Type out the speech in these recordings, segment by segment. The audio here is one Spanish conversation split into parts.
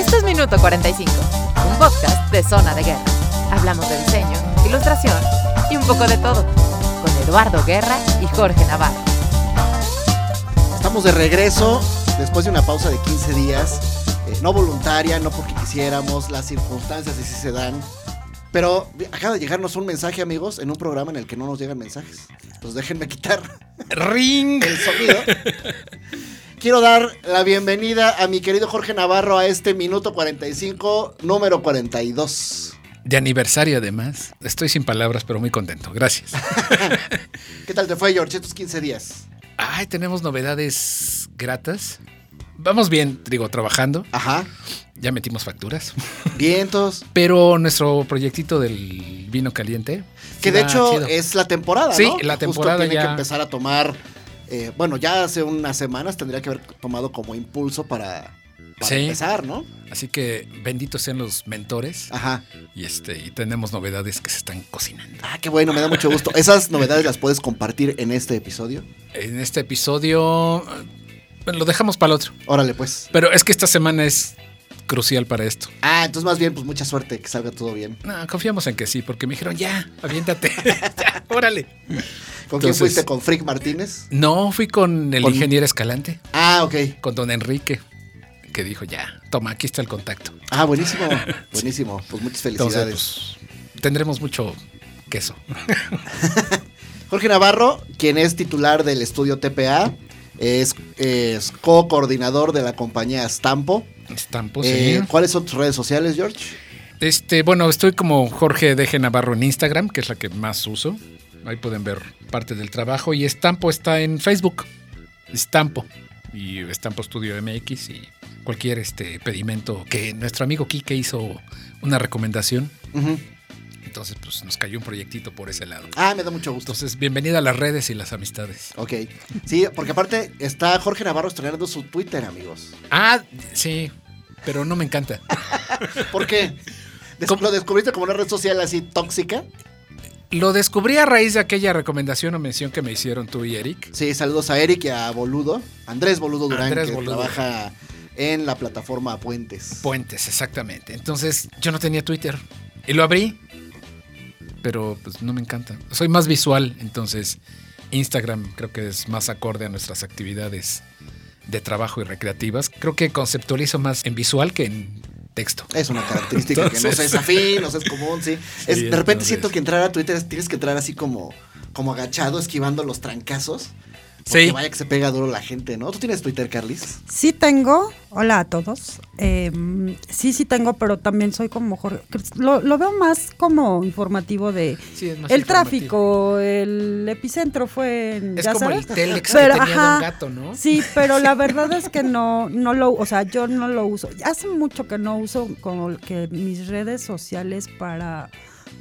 Esto es Minuto 45, un podcast de Zona de Guerra. Hablamos de diseño, ilustración y un poco de todo. Con Eduardo Guerra y Jorge Navarro. Estamos de regreso después de una pausa de 15 días. eh, no voluntaria, no porque quisiéramos, las circunstancias así se dan. Pero acaba de llegarnos un mensaje, amigos, en un programa en el que no nos llegan mensajes. Pues déjenme quitar ¡Ring! el sonido. Quiero dar la bienvenida a mi querido Jorge Navarro a este minuto 45, número 42. De aniversario, además. Estoy sin palabras, pero muy contento. Gracias. ¿Qué tal te fue, George, estos 15 días? Ay, tenemos novedades gratas. Vamos bien, digo, trabajando. Ajá. Ya metimos facturas. Vientos. Pero nuestro proyectito del vino caliente. Que de hecho chido. es la temporada, Sí, ¿no? la Justo temporada tiene ya- que empezar a tomar. Eh, bueno, ya hace unas semanas tendría que haber tomado como impulso para, para Sí. empezar, ¿no? Así que benditos sean los mentores. Ajá. Y este, y tenemos novedades que se están cocinando. Ah, qué bueno, me da mucho gusto. Esas novedades las puedes compartir en este episodio. En este episodio. eh, Lo dejamos para el otro. Órale, pues. Pero es que esta semana es crucial para esto. Ah, entonces más bien, pues mucha suerte, que salga todo bien. No, confiamos en que sí, porque me dijeron, ya, aviéntate. ya, órale. ¿Con quién fuiste? ¿Con Frick Martínez? No, fui con el Con- ingeniero Escalante, Ah, ok. con don Enrique, que dijo, ya, toma, aquí está el contacto. Ah, buenísimo. Buenísimo. Pues muchas Entonces, felicidades. pues, tendremos mucho queso. Jorge Navarro, quien es titular del estudio TPA, es, es co-coordinador de la compañía Stampo. Estampos, Eh, sí. ¿Cuáles son tus redes sociales, George? Este, bueno, estoy como Jorge Deje Navarro en Instagram, que es la que más uso. Ahí pueden ver parte del trabajo. Y Estampo está en Facebook. Estampo. Y Estampo Studio MX y cualquier este pedimento que nuestro amigo Kike hizo una recomendación. Ujú. Entonces, pues nos cayó un proyectito por ese lado. Ah, me da mucho gusto. Entonces, bienvenida a las redes y las amistades. Ok. Sí, porque aparte está Jorge Navarro estrenando su Twitter, amigos. Ah, sí, pero no me encanta. ¿Por qué? ¿Lo descubriste como una red social así tóxica? Lo descubrí a raíz de aquella recomendación o mención que me hicieron tú y Eric. Sí, saludos a Eric y a Boludo. Andrés Boludo Durán, Andrés que Boludo. trabaja en la plataforma Puentes. Puentes, exactamente. Entonces, yo no tenía Twitter y lo abrí, pero pues no me encanta. Soy más visual, entonces Instagram creo que es más acorde a nuestras actividades de trabajo y recreativas. Creo que conceptualizo más en visual que en texto. Es una característica que no es afín, no es común, sí. Es- Sí, de repente entonces- siento que entrar a Twitter es- tienes que entrar así como, como agachado, esquivando los trancazos. Porque Sí. vaya que se pega duro la gente, ¿no? ¿Tú tienes Twitter, Carlis? Sí tengo, hola a todos. Eh, sí, sí tengo, pero también soy como Jorge. Lo, lo veo más como informativo de Sí, es más el informativo. tráfico, el epicentro fue en. Es ¿ya como sabes? el Telex Pero, que tenía ajá, Don Gato, ¿no? Sí, pero la verdad es que no, no lo, o sea, yo no lo uso. Hace mucho que no uso como que mis redes sociales para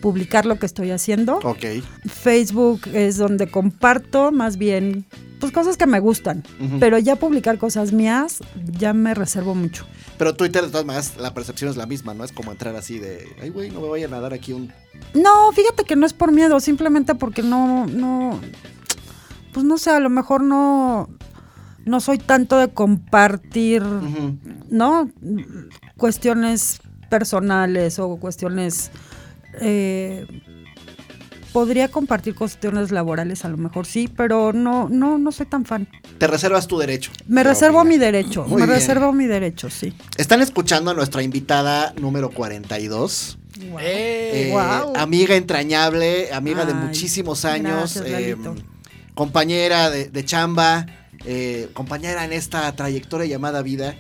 publicar lo que estoy haciendo. Ok. Facebook es donde comparto más bien pues cosas que me gustan, pero ya publicar cosas mías ya me reservo mucho. Pero Twitter, de todas maneras, la percepción es la misma, ¿no? Es como entrar así de, ay, güey, no me vayan a dar aquí un... No, fíjate que no es por miedo, simplemente porque no, no, pues no sé, a lo mejor no, no soy tanto de compartir. ¿no? Cuestiones personales o cuestiones, eh, podría compartir cuestiones laborales a lo mejor sí, pero no, no, no soy tan fan. Te reservas tu derecho. Me reservo mi derecho, Muy me bien. reservo mi derecho, sí. Están escuchando a nuestra invitada número 42. ¡Eh! Eh, Guau. Amiga entrañable, amiga de muchísimos años, gracias, eh, compañera de, de chamba, eh, compañera en esta trayectoria llamada vida.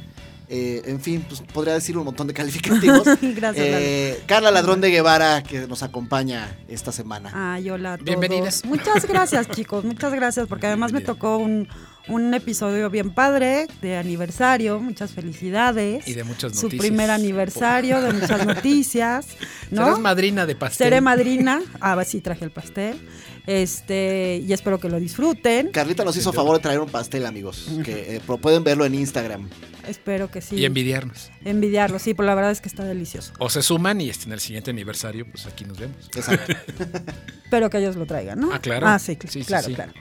Eh, en fin, pues podría decir un montón de calificativos. Gracias, Eh, Carla Ladrón de Guevara, que nos acompaña esta semana. Ay, hola a todos. Bienvenida. Muchas gracias, chicos. Muchas gracias, porque además me tocó un, un episodio bien padre de aniversario. Muchas felicidades. Y de muchas Su noticias. primer aniversario, de muchas noticias. ¿no? Serás madrina de pastel. Seré madrina. Ah, sí, traje el pastel. Este, y espero que lo disfruten. Carlita nos hizo favor de traer un pastel, amigos, que eh, pro- pueden verlo en Instagram. Espero que sí. Y envidiarnos. Envidiarlo, sí, pero la verdad es que está delicioso. O se suman y este, en el siguiente aniversario, pues aquí nos vemos. Exacto. Espero que ellos lo traigan, ¿no? Ah, claro. Ah, sí, Sí, sí, claro, sí. claro.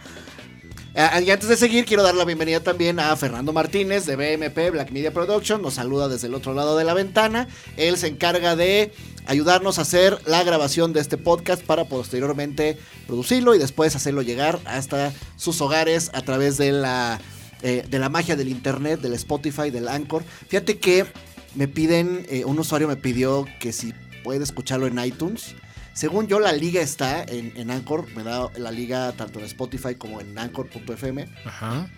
Ah, Y antes de seguir, quiero dar la bienvenida también a Fernando Martínez de BMP Black Media Production. Nos saluda desde el otro lado de la ventana. Él se encarga de ayudarnos a hacer la grabación de este podcast para posteriormente producirlo y después hacerlo llegar hasta sus hogares a través de la, eh, de la magia del internet, del Spotify, del Anchor. Fíjate que me piden, eh, un usuario me pidió que si puede escucharlo en iTunes. Según yo, la liga está en, en Anchor. Me da la liga tanto en Spotify como en Anchor.fm. Ajá.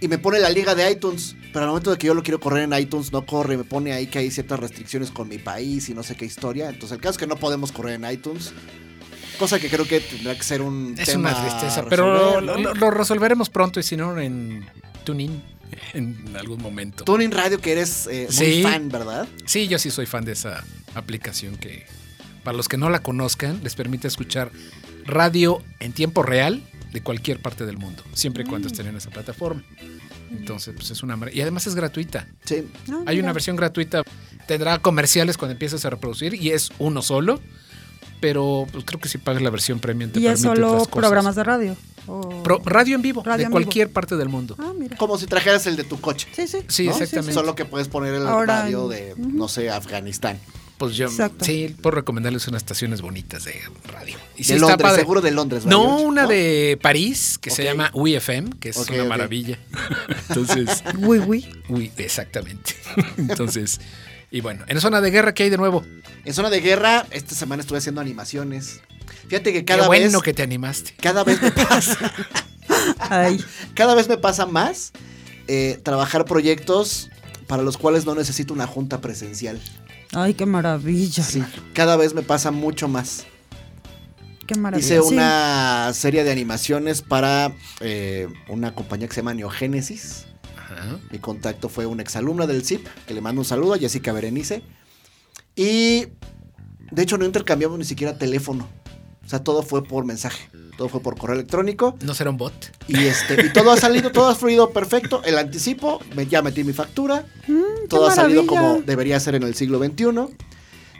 Y me pone la liga de iTunes. Pero al momento de que yo lo quiero correr en iTunes, no corre. Me pone ahí que hay ciertas restricciones con mi país y no sé qué historia. Entonces, el caso es que no podemos correr en iTunes. Cosa que creo que tendrá que ser un Es tema una tristeza, pero lo, ¿no? lo- lo resolveremos pronto y si no en TuneIn en algún momento. Tuning Radio, que eres eh, muy Sí. fan, ¿verdad? Sí, yo sí soy fan de esa aplicación que, para los que no la conozcan, les permite escuchar radio en tiempo real de cualquier parte del mundo, siempre y cuando estén en esa plataforma. Entonces, pues es una... Y además es gratuita. Sí. Ah, Hay mira. una versión gratuita, tendrá comerciales cuando empieces a reproducir y es uno solo, pero pues, creo que si pagas la versión premium te Y es permite solo otras cosas. programas de radio. o- Pro- radio en vivo, Radio de en vivo. cualquier parte del mundo. Ah, mira. Como si trajeras el de tu coche. Sí, sí. Sí, ¿no? exactamente. Solo que puedes poner el Ahora radio de, no sé, Afganistán. Pues yo Exacto. sí, puedo recomendarles unas estaciones bonitas de radio. Y sí de Londres, padre. seguro de Londres. No, Radio, una ¿no? de París que se llama UiFM, que es una maravilla. Entonces, Uy, uy. uy, exactamente. Entonces, y bueno, en zona de guerra, ¿qué hay de nuevo? En zona de guerra, esta semana estuve haciendo animaciones. Fíjate que cada Qué bueno vez. que te animaste. Cada vez me pasa. Ay. cada vez me pasa más eh, trabajar proyectos para los cuales no necesito una junta presencial. Ay, qué maravilla. Sí, cada vez me pasa mucho más. Qué maravilla. Hice Sí. una serie de animaciones para eh, una compañía que se llama Neogénesis. Ajá. Mi contacto fue una exalumna del CIP, que le mando un saludo a Jessica Berenice. Y de hecho no intercambiamos ni siquiera teléfono. O sea, todo fue por mensaje. Todo fue por correo electrónico. ¿No será un bot? Y este, y todo ha salido, todo ha fluido perfecto. El anticipo, me, ya metí mi factura. Mm, Todo ha salido como debería ser en el siglo XXI.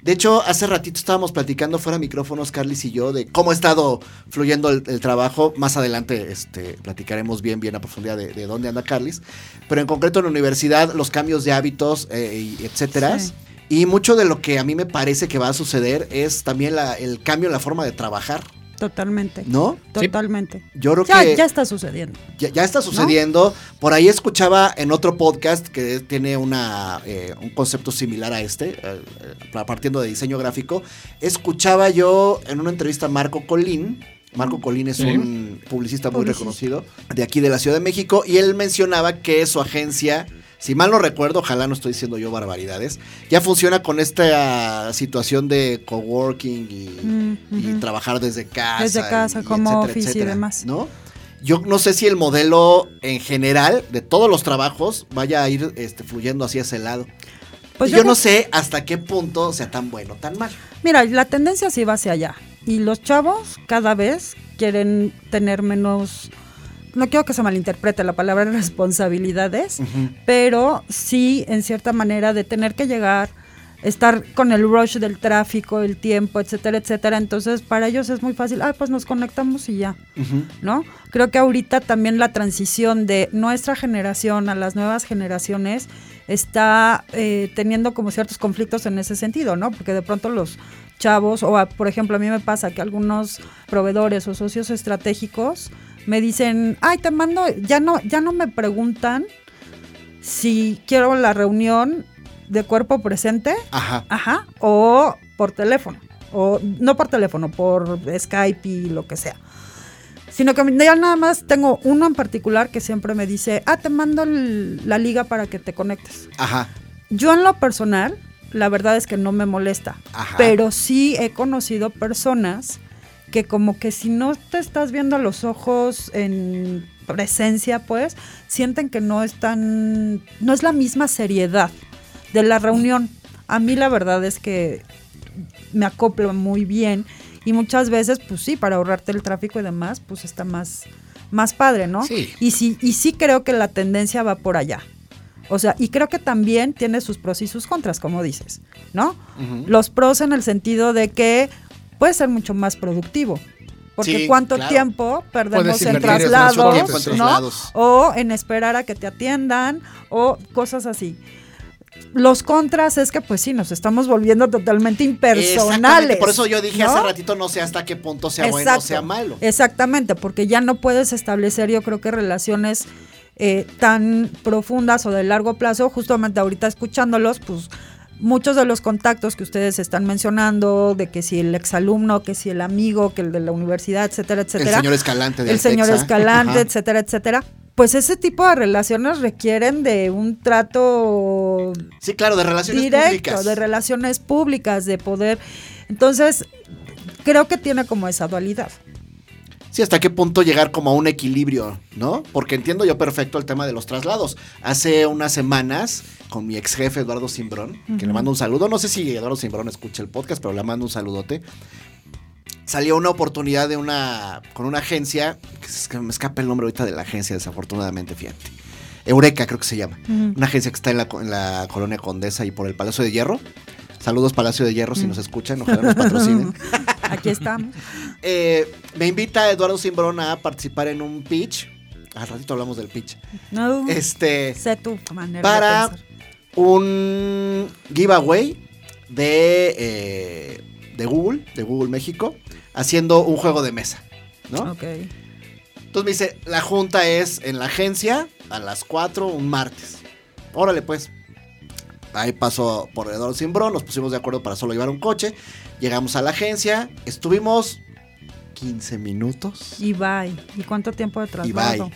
De hecho, hace ratito estábamos platicando fuera de micrófonos, Carlis y yo, de cómo ha estado fluyendo el, el trabajo. Más adelante este, platicaremos bien, bien a profundidad de, de dónde anda Carlis. Pero en concreto en la universidad, los cambios de hábitos, eh, y etcétera. Sí. Y mucho de lo que a mí me parece que va a suceder es también la- el cambio en la forma de trabajar, Totalmente. ¿no? Totalmente. Yo creo Ya, que ya está sucediendo. ya, ya está sucediendo. Por ahí escuchaba en otro podcast que tiene una, eh, un concepto similar a este, eh, eh, partiendo de diseño gráfico. Escuchaba yo en una entrevista a Marco Colín. Marco Colín es Sí. un publicista muy Publicista. reconocido de aquí de la Ciudad de México y él mencionaba que su agencia, si mal no recuerdo, ojalá no estoy diciendo yo barbaridades, ya funciona con esta situación de coworking y, Mm, y trabajar desde casa. Desde casa, y home etcétera, office y etcétera, demás. ¿No? Yo no sé si el modelo en general de todos los trabajos vaya a ir este, fluyendo hacia ese lado. Pues Y yo no sé hasta qué punto sea tan bueno tan mal. Mira, la tendencia sí va hacia allá. Y los chavos cada vez quieren tener menos. No quiero que se malinterprete la palabra responsabilidades, pero sí, en cierta manera, de tener que llegar, estar con el rush del tráfico, el tiempo, etcétera, etcétera. Entonces, para ellos es muy fácil. Ah, pues nos conectamos y ya. ¿no? Creo que ahorita también la transición de nuestra generación a las nuevas generaciones está eh, teniendo como ciertos conflictos en ese sentido, ¿no? Porque de pronto los chavos, o a- por ejemplo a mí me pasa que algunos proveedores o socios estratégicos me dicen, ay, te mando, ya no, ya no me preguntan si quiero la reunión de cuerpo presente, Ajá. Ajá, o por teléfono, o no por teléfono, por Skype y lo que sea. Sino que ya nada más tengo uno en particular que siempre me dice, ah, te mando el- la liga para que te conectes. Ajá. Yo en lo personal, la verdad es que no me molesta, Ajá. pero sí he conocido personas que como que si no te estás viendo a los ojos en presencia, pues, sienten que no es tan, no es la misma seriedad de la reunión. A mí la verdad es que me acoplo muy bien y muchas veces, pues sí, para ahorrarte el tráfico y demás, pues está más, más padre, ¿no? Sí. Y sí, y sí creo que la tendencia va por allá. O sea, y creo que también tiene sus pros y sus contras, como dices, ¿no? Los pros en el sentido de que puede ser mucho más productivo, Porque Sí, cuánto claro. tiempo perdemos en traslados, tiempo en ¿no? O en esperar a que te atiendan o cosas así. Los contras es que pues sí, nos estamos volviendo totalmente impersonales. Por eso yo dije ¿no? hace ratito, no sé hasta qué punto sea bueno o sea malo. Exactamente, porque ya no puedes establecer, yo creo que relaciones eh, tan profundas o de largo plazo. Justamente ahorita escuchándolos, pues muchos de los contactos que ustedes están mencionando, de que si el exalumno, que si el amigo, que el de la universidad, etcétera, El etcétera. señor Escalante el señor. Escalante, Ajá. etcétera, etcétera. Pues ese tipo de relaciones requieren de un trato Sí, claro, de relaciones directo, públicas. de relaciones públicas, de poder. Entonces, creo que tiene como esa dualidad. Sí, hasta qué punto llegar como a un equilibrio, ¿no? Porque entiendo yo perfecto el tema de los traslados. Hace unas semanas, con mi ex jefe Eduardo Simbrón, que le mando un saludo, no sé si Eduardo Simbrón escucha el podcast, pero le mando un saludote. Salió una oportunidad de una, con una agencia, que es que me escapa el nombre ahorita de la agencia, desafortunadamente, fíjate. Eureka creo que se llama. Una agencia que está en la, en la colonia Condesa y por el Palacio de Hierro. Saludos Palacio de Hierro si nos escuchan, ojalá nos patrocinen. Aquí estamos. Eh, me invita Eduardo Simbrón a participar en un pitch. Al ratito hablamos del pitch. No, Este, sé tu manera para de un giveaway de, eh, de Google, de Google México, haciendo un juego de mesa, ¿no? Ok. Entonces me dice, la junta es en la agencia a las 4 un martes. Órale pues. Ahí pasó por Eduardo Simbrón, nos pusimos de acuerdo para solo llevar un coche. Llegamos a la agencia, estuvimos 15 minutos. Y bye. ¿Y cuánto tiempo de y traslado? bye.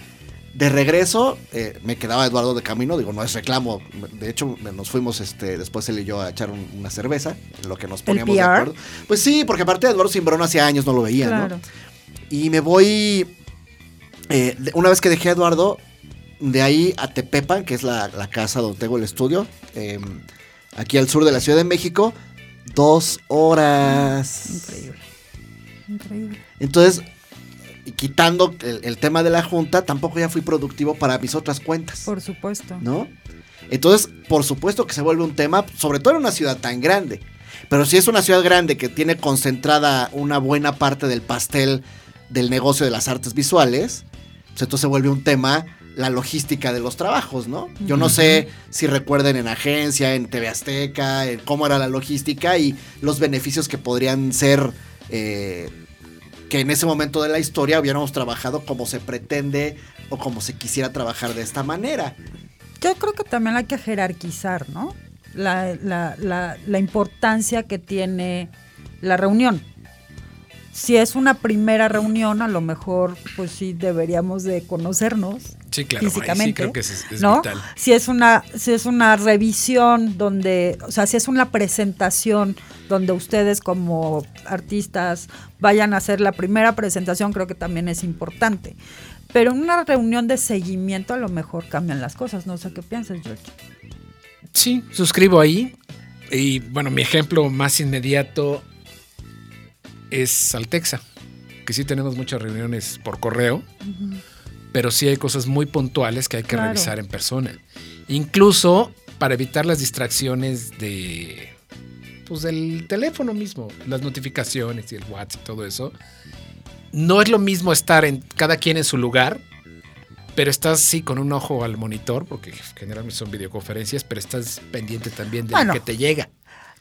De regreso, eh, me quedaba Eduardo de camino, digo, no es reclamo. De hecho, nos fuimos este, después él y yo a echar un- una cerveza, en lo que nos poníamos de acuerdo. Pues sí, porque aparte de Eduardo Simbrón hace años no lo veía, Claro. ¿no? Y me voy. eh, una vez que dejé a Eduardo, de ahí a Tepepan, que es la, la casa donde tengo el estudio, eh, aquí al sur de la Ciudad de México, dos horas. Increíble. Increíble. Entonces, quitando el, el tema de la junta, tampoco ya fui productivo para mis otras cuentas, Por supuesto. ¿no? Entonces, por supuesto que se vuelve un tema, sobre todo en una ciudad tan grande. Pero si es una ciudad grande que tiene concentrada una buena parte del pastel del negocio de las artes visuales, pues entonces se vuelve un tema la logística de los trabajos, ¿no? Yo no sé si recuerden en agencia, en TV Azteca, en cómo era la logística y los beneficios que podrían ser eh, que en ese momento de la historia hubiéramos trabajado como se pretende o como se quisiera trabajar de esta manera. Yo creo que también hay que jerarquizar, ¿no? La, la- la- la importancia que tiene la reunión. Si es una primera reunión, a lo mejor, pues sí deberíamos de conocernos Sí, claro. físicamente. Sí, creo que es, es ¿no? vital. Si es una, si es una revisión donde, o sea, si es una presentación donde ustedes como artistas vayan a hacer la primera presentación, creo que también es importante. Pero en una reunión de seguimiento a lo mejor cambian las cosas. No sé qué piensas, George. Sí, suscribo ahí. Y bueno, mi ejemplo más inmediato es Saltexa, que sí tenemos muchas reuniones por correo, pero sí hay cosas muy puntuales que hay que Claro. revisar en persona. Incluso para evitar las distracciones de pues del teléfono mismo, las notificaciones y el WhatsApp y todo eso. No es lo mismo estar en cada quien en su lugar, pero estás sí con un ojo al monitor, porque generalmente son videoconferencias, pero estás pendiente también de Bueno. lo que te llega.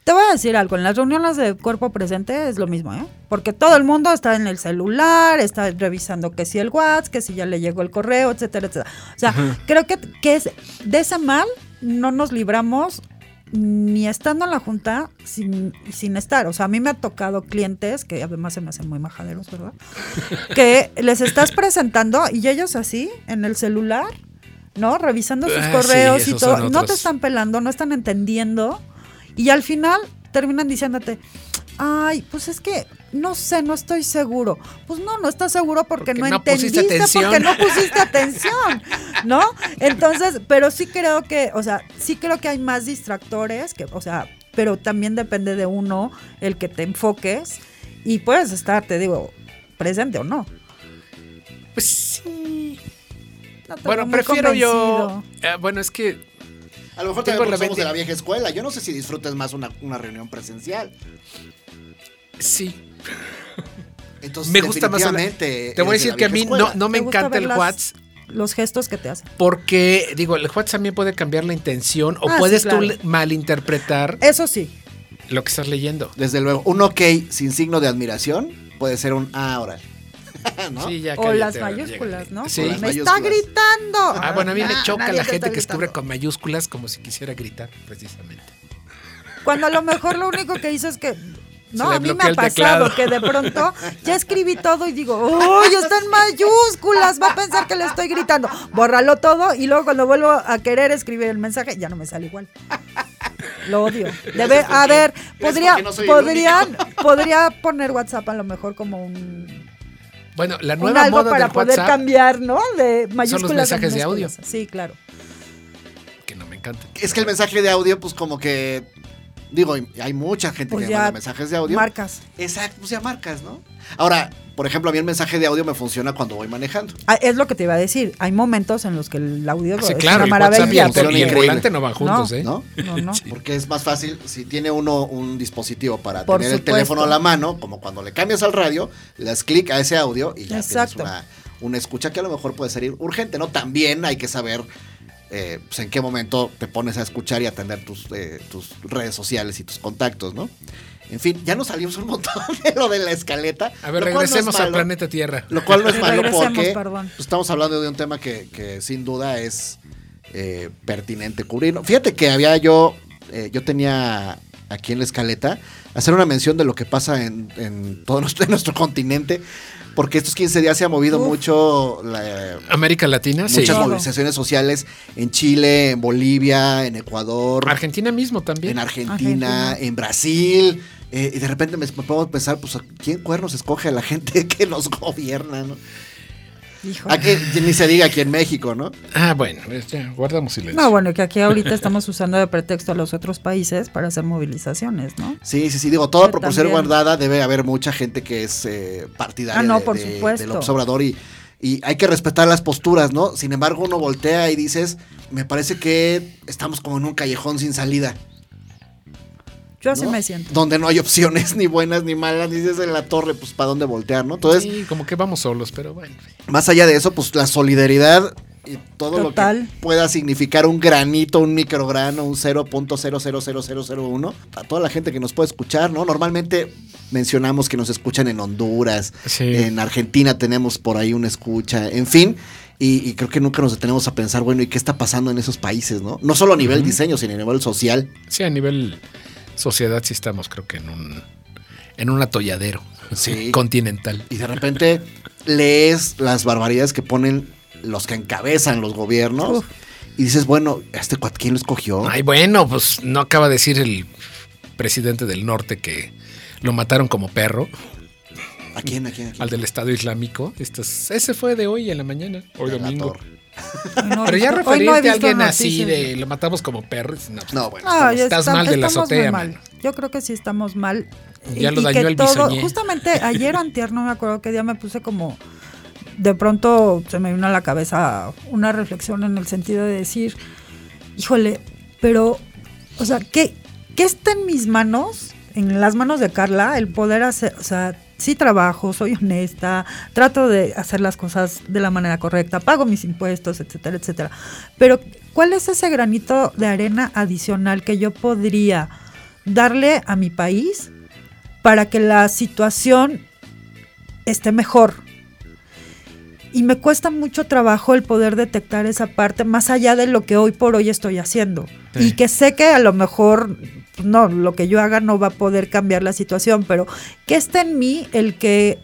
Te voy a decir algo, en las reuniones de cuerpo presente es lo mismo, ¿eh? Porque todo el mundo está en el celular, está revisando que si el WhatsApp, que si ya le llegó el correo, etcétera, etcétera. O sea, creo que, que es de ese mal no nos libramos ni estando en la junta sin, sin estar. O sea, a mí me ha tocado clientes, que además se me hacen muy majaderos, ¿verdad? que les estás presentando y ellos así, en el celular, ¿no? Revisando sus Ah, sí, correos y todo. No te están pelando, no están entendiendo. Y al final terminan diciéndote, ay, pues es que no sé, no estoy seguro. Pues no, no estás seguro porque, Porque no, no pusiste entendiste, porque no pusiste atención, ¿no? Entonces, pero sí creo que, o sea, sí creo que hay más distractores, que, o sea, pero también depende de uno el que te enfoques y puedes estar, te digo, presente o no. Pues sí. No Bueno, prefiero yo. convencido. eh, bueno, es que A lo mejor Tengo también porque la somos de la vieja escuela. Yo no sé si disfrutes más una, una reunión presencial. sí. Entonces, me gusta más. Te voy a de decir que a mí no, escuela. no me ¿Te gusta encanta el las- WhatsApp Los gestos que te hacen. porque, digo, el WhatsApp también puede cambiar la intención o Ah, sí, puedes claro. tú malinterpretar Eso sí. lo que estás leyendo. Desde luego, un ok sin signo de admiración puede ser un ah, ahora. ¿No? Sí, ya O las mayúsculas. ¿no? Sí. Las Me está gritando. Ah, bueno, a mí me Nah, choca la te gente que escribe con mayúsculas como si quisiera gritar, precisamente. Cuando a lo mejor lo único que hizo es que. No, a mí me ha pasado que de pronto ya escribí todo y digo, ¡Uy, está en mayúsculas! Va a pensar que le estoy gritando. Bórralo todo y luego cuando vuelvo a querer escribir el mensaje, ya no me sale igual. Lo odio. Debe, a ver, podría, no podrían, podría poner WhatsApp a lo mejor como un, Bueno, la nueva algo moda para del poder WhatsApp, cambiar, ¿no? De mayúsculas a mensajes de audio. minúsculas. Sí, claro. que no me encanta. Es que el mensaje de audio, pues como que. Digo, hay mucha gente Pues que ya manda mensajes de audio. Marcas. Exacto, pues ya marcas, ¿no? Ahora, por ejemplo, a mí el mensaje de audio me funciona cuando voy manejando. Ah, es lo que te iba a decir. Hay momentos en los que el audio Sí, es claro, una el WhatsApp y maravilla. y el volante no van juntos, No, ¿eh? ¿No? No, no. Porque es más fácil si tiene uno un dispositivo para Por tener el teléfono a la mano, como cuando le cambias al radio, le das clic a ese audio y ya Exacto. tienes una, una escucha que a lo mejor puede ser urgente, ¿no? También hay que saber eh, pues, en qué momento te pones a escuchar y atender tus, eh, tus redes sociales y tus contactos, ¿no? En fin, ya nos salimos un montón de lo de la escaleta. A ver, no regresemos al planeta Tierra. Lo cual no es malo porque perdón. pues, estamos hablando de un tema que, que sin duda es eh, pertinente cubrir. ¿no? Fíjate que había yo, eh, yo tenía aquí en la escaleta hacer una mención de lo que pasa en, en todo nuestro, en nuestro continente, porque estos 15 días se ha movido Uf. mucho la, América Latina, sí. muchas Todo. movilizaciones sociales en Chile, en Bolivia, en Ecuador, Argentina mismo también. en Argentina, Argentina. en Brasil. eh, y de repente me, me pongo a pensar, pues, ¿a ¿quién cuernos escoge a la gente que nos gobierna? ¿no? Hijo. A que ni se diga aquí en México, ¿no? Ah, bueno, ya, guardamos silencio. No, bueno, que aquí ahorita estamos usando de pretexto a los otros países para hacer movilizaciones, ¿no? Sí, sí, sí, digo, toda proporción también. guardada debe haber mucha gente que es eh, partidaria Ah, no, de- por de- supuesto. del Obrador y, y hay que respetar las posturas, ¿no? Sin embargo, uno voltea y dices, me parece que estamos como en un callejón sin salida. Yo así ¿no? me siento. Donde no hay opciones ni buenas ni malas, dices en la torre, pues para dónde voltear, ¿no? Entonces, sí, como que vamos solos, pero bueno. más allá de eso, pues la solidaridad y todo Total. lo que pueda significar un granito, un micrograno, un 0.000001, a toda la gente que nos puede escuchar, ¿no? Normalmente mencionamos que nos escuchan en Honduras, Sí. en Argentina tenemos por ahí una escucha, en fin. Y, y creo que nunca nos detenemos a pensar, bueno, ¿y qué está pasando en esos países, no? No solo a nivel diseño, sino a nivel social. Sí, a nivel sociedad sí estamos, creo que en un, en un atolladero Sí. continental. Y de repente lees las barbaridades que ponen los que encabezan los gobiernos. Uf. Y dices, bueno, ¿este cuat quién lo escogió? Ay, bueno, pues no acaba de decir el presidente del norte que lo mataron como perro, ¿A quién? ¿A quién? ¿A quién? al del Estado Islámico. Este es- ese fue de hoy en la mañana, hoy De domingo. No Pero ya hoy no referirte a alguien así de lo matamos como perro, no, pues, No, bueno. Ah, estás, ya estás está- mal de la azotea, mal. Yo creo que sí estamos mal. Ya lo dañó que el bisoñé. Justamente ayer o antier, no me acuerdo qué día me puse como... De pronto se me vino a la cabeza una reflexión en el sentido de decir, híjole, pero, o sea, ¿qué, qué está en mis manos, en las manos de Carla, el poder hacer, o sea, sí trabajo, soy honesta, trato de hacer las cosas de la manera correcta, pago mis impuestos, etcétera, etcétera. Pero, ¿cuál es ese granito de arena adicional que yo podría darle a mi país para que la situación esté mejor? Y me cuesta mucho trabajo el poder detectar esa parte más allá de lo que hoy por hoy estoy haciendo. Sí. Y que sé que a lo mejor, no, lo que yo haga no va a poder cambiar la situación, pero que esté en mí el que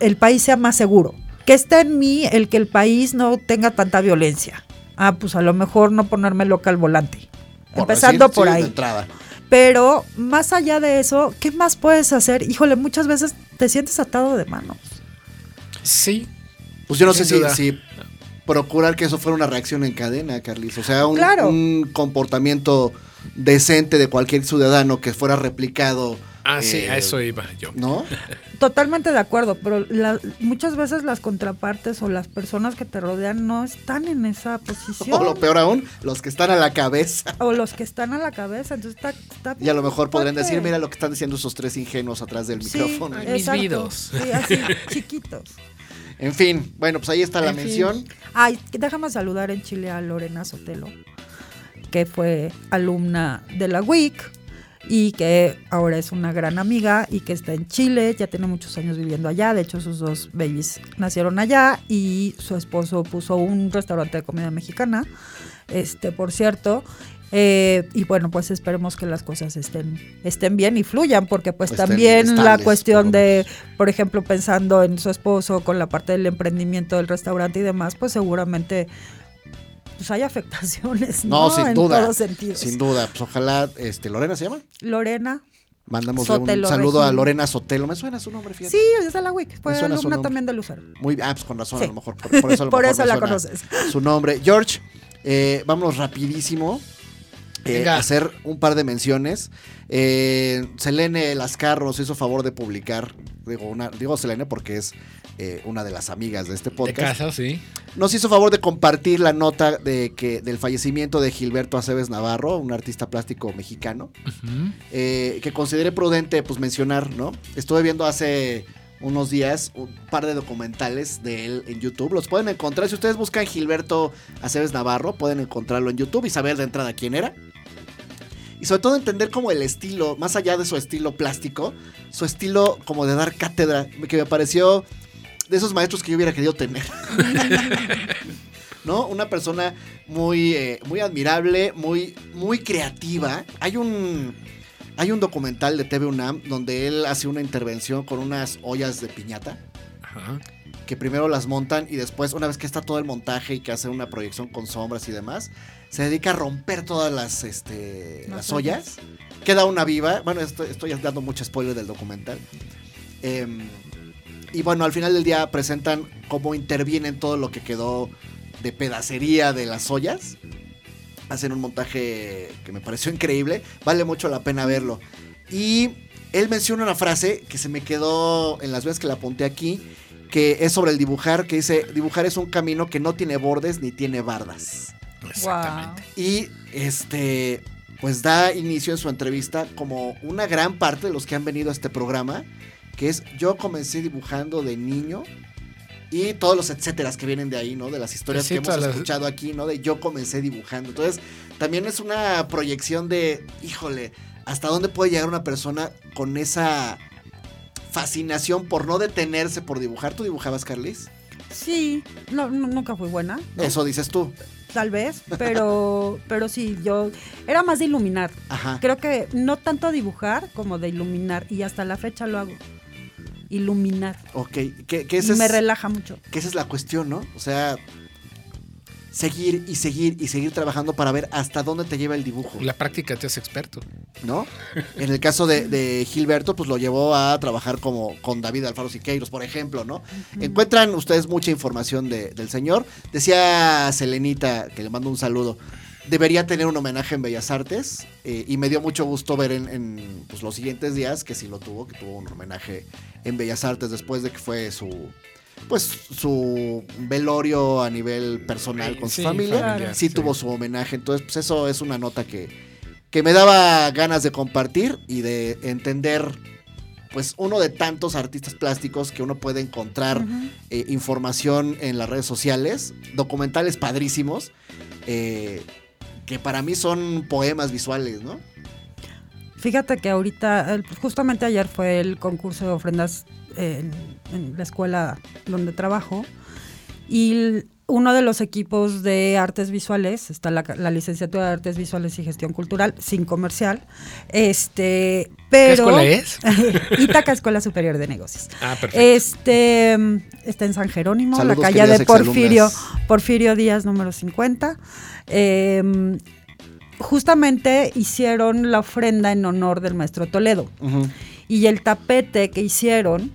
el país sea más seguro. Que esté en mí el que el país no tenga tanta violencia. Ah, pues a lo mejor no ponerme loca al volante. Por Empezando decir, por sí, ahí. entrada. Pero más allá de eso, ¿qué más puedes hacer? Híjole, muchas veces te sientes atado de manos. Sí, Pues yo no sé si, procurar que eso fuera una reacción en cadena, Carlis. O sea, un, Claro. un comportamiento decente de cualquier ciudadano que fuera replicado Ah, sí, Eh, a eso iba yo. ¿No? Totalmente de acuerdo, pero la- muchas veces las contrapartes o las personas que te rodean no están en esa posición. O lo peor aún, los que están a la cabeza. O los que están a la cabeza, entonces está, está Y a lo mejor podrían decir, mira lo que están diciendo esos tres ingenuos atrás del Sí, micrófono. Ay, mis exacto. vidos. Sí, así, chiquitos. En fin, bueno, pues ahí está la En fin. mención. Ay, déjame saludar en Chile a Lorena Sotelo, que fue alumna de la WIC y que ahora es una gran amiga y que está en Chile, ya tiene muchos años viviendo allá, de hecho sus dos babies nacieron allá y su esposo puso un restaurante de comida mexicana, este, por cierto. Eh, y bueno, pues esperemos que las cosas estén, estén bien y fluyan, porque pues Estén también la cuestión por de, por ejemplo, pensando en su esposo con la parte del emprendimiento del restaurante y demás, pues seguramente pues hay afectaciones, ¿no? No, sin en duda. todos sentidos. Sin duda, pues ojalá, este, ¿Lorena se llama? Lorena, Mandamos un saludo a. Lorena Sotelo. Me suena su nombre, fíjate. sí, es de la WIC, fue alumna también de Lucero. Muy ah, pues con razón, Sí. a lo mejor. Por, por eso, a lo Por mejor eso me la conoces. Su nombre. George, eh, vámonos rapidísimo. Eh, hacer un par de menciones. Eh, Selene Lascar nos hizo favor de publicar, digo, una, digo Selene porque es eh, una de las amigas de este De podcast. casa, sí. Nos hizo favor de compartir la nota de que del fallecimiento de Gilberto Aceves Navarro, un artista plástico mexicano, eh, que consideré prudente pues mencionar, ¿no? Estuve viendo hace unos días un par de documentales de él en YouTube. Los pueden encontrar. Si ustedes buscan Gilberto Aceves Navarro, pueden encontrarlo en YouTube y saber de entrada quién era. Y sobre todo entender como el estilo, más allá de su estilo plástico, su estilo como de dar cátedra, que me pareció de esos maestros que yo hubiera querido tener. ¿No? Una persona muy, eh, muy admirable, muy, muy creativa. Hay un, hay un documental de TV UNAM donde él hace una intervención con unas ollas de piñata Ajá. que primero las montan y después, una vez que está todo el montaje y que hace una proyección con sombras y demás, se dedica a romper todas las, este, Las las ollas. Queda una viva. Bueno, esto- estoy dando mucho spoiler del documental. Em, y bueno, al final del día presentan cómo intervienen todo lo que quedó de pedacería de las ollas. Hacen un montaje que me pareció increíble. Vale mucho la pena verlo. Y él menciona una frase que se me quedó en las veces que la apunté aquí, que es sobre el dibujar, que dice, dibujar es un camino que no tiene bordes ni tiene bardas. Exactamente. Y este, pues da inicio en su entrevista como una gran parte de los que han venido a este programa, que es yo comencé dibujando de niño y todos los etcéteras que vienen de ahí, ¿no? De las historias Sí, que hemos las- escuchado aquí, ¿no? De yo comencé dibujando. Entonces, también es una proyección de, híjole, ¿hasta dónde puede llegar una persona con esa fascinación por no detenerse por dibujar? ¿Tú dibujabas, Carlis? Sí, no, no- nunca fui buena, ¿no? Eso dices tú. Tal vez, pero, pero sí, yo era más de iluminar. Ajá. Creo que no tanto dibujar como de iluminar y hasta la fecha lo hago. Iluminar. Ok, que, que Y ese me es- relaja mucho. que esa es la cuestión, ¿no? O sea, seguir y seguir y seguir trabajando para ver hasta dónde te lleva el dibujo, La práctica te hace experto. ¿no? En el caso de, de Gilberto, pues lo llevó a trabajar como con David Alfaro Siqueiros, por ejemplo, ¿no? Encuentran ustedes mucha información de- del señor. Decía Selenita, que le mando un saludo, debería tener un homenaje en Bellas Artes eh, y me dio mucho gusto ver en, en, pues, los siguientes días que sí lo tuvo, que tuvo un homenaje en Bellas Artes después de que fue su pues su velorio a nivel personal con su Sí, familia, sí, sí. tuvo su homenaje, entonces pues eso es una nota que, que me daba ganas de compartir y de entender pues uno de tantos artistas plásticos que uno puede encontrar eh, información en las redes sociales, documentales padrísimos, eh, que para mí son poemas visuales, ¿no? Fíjate que ahorita, justamente ayer fue el concurso de ofrendas en, en la escuela donde trabajo y uno de los equipos de artes visuales, está la, la licenciatura de artes visuales y gestión cultural, sin comercial, este, pero... ¿Qué escuela es? Ítaca Escuela Superior de Negocios. Ah, perfecto. Este está en San Jerónimo, Saludos, la calle de Porfirio. Porfirio Díaz número 50. Eh, justamente hicieron la ofrenda en honor del maestro Toledo. Y el tapete que hicieron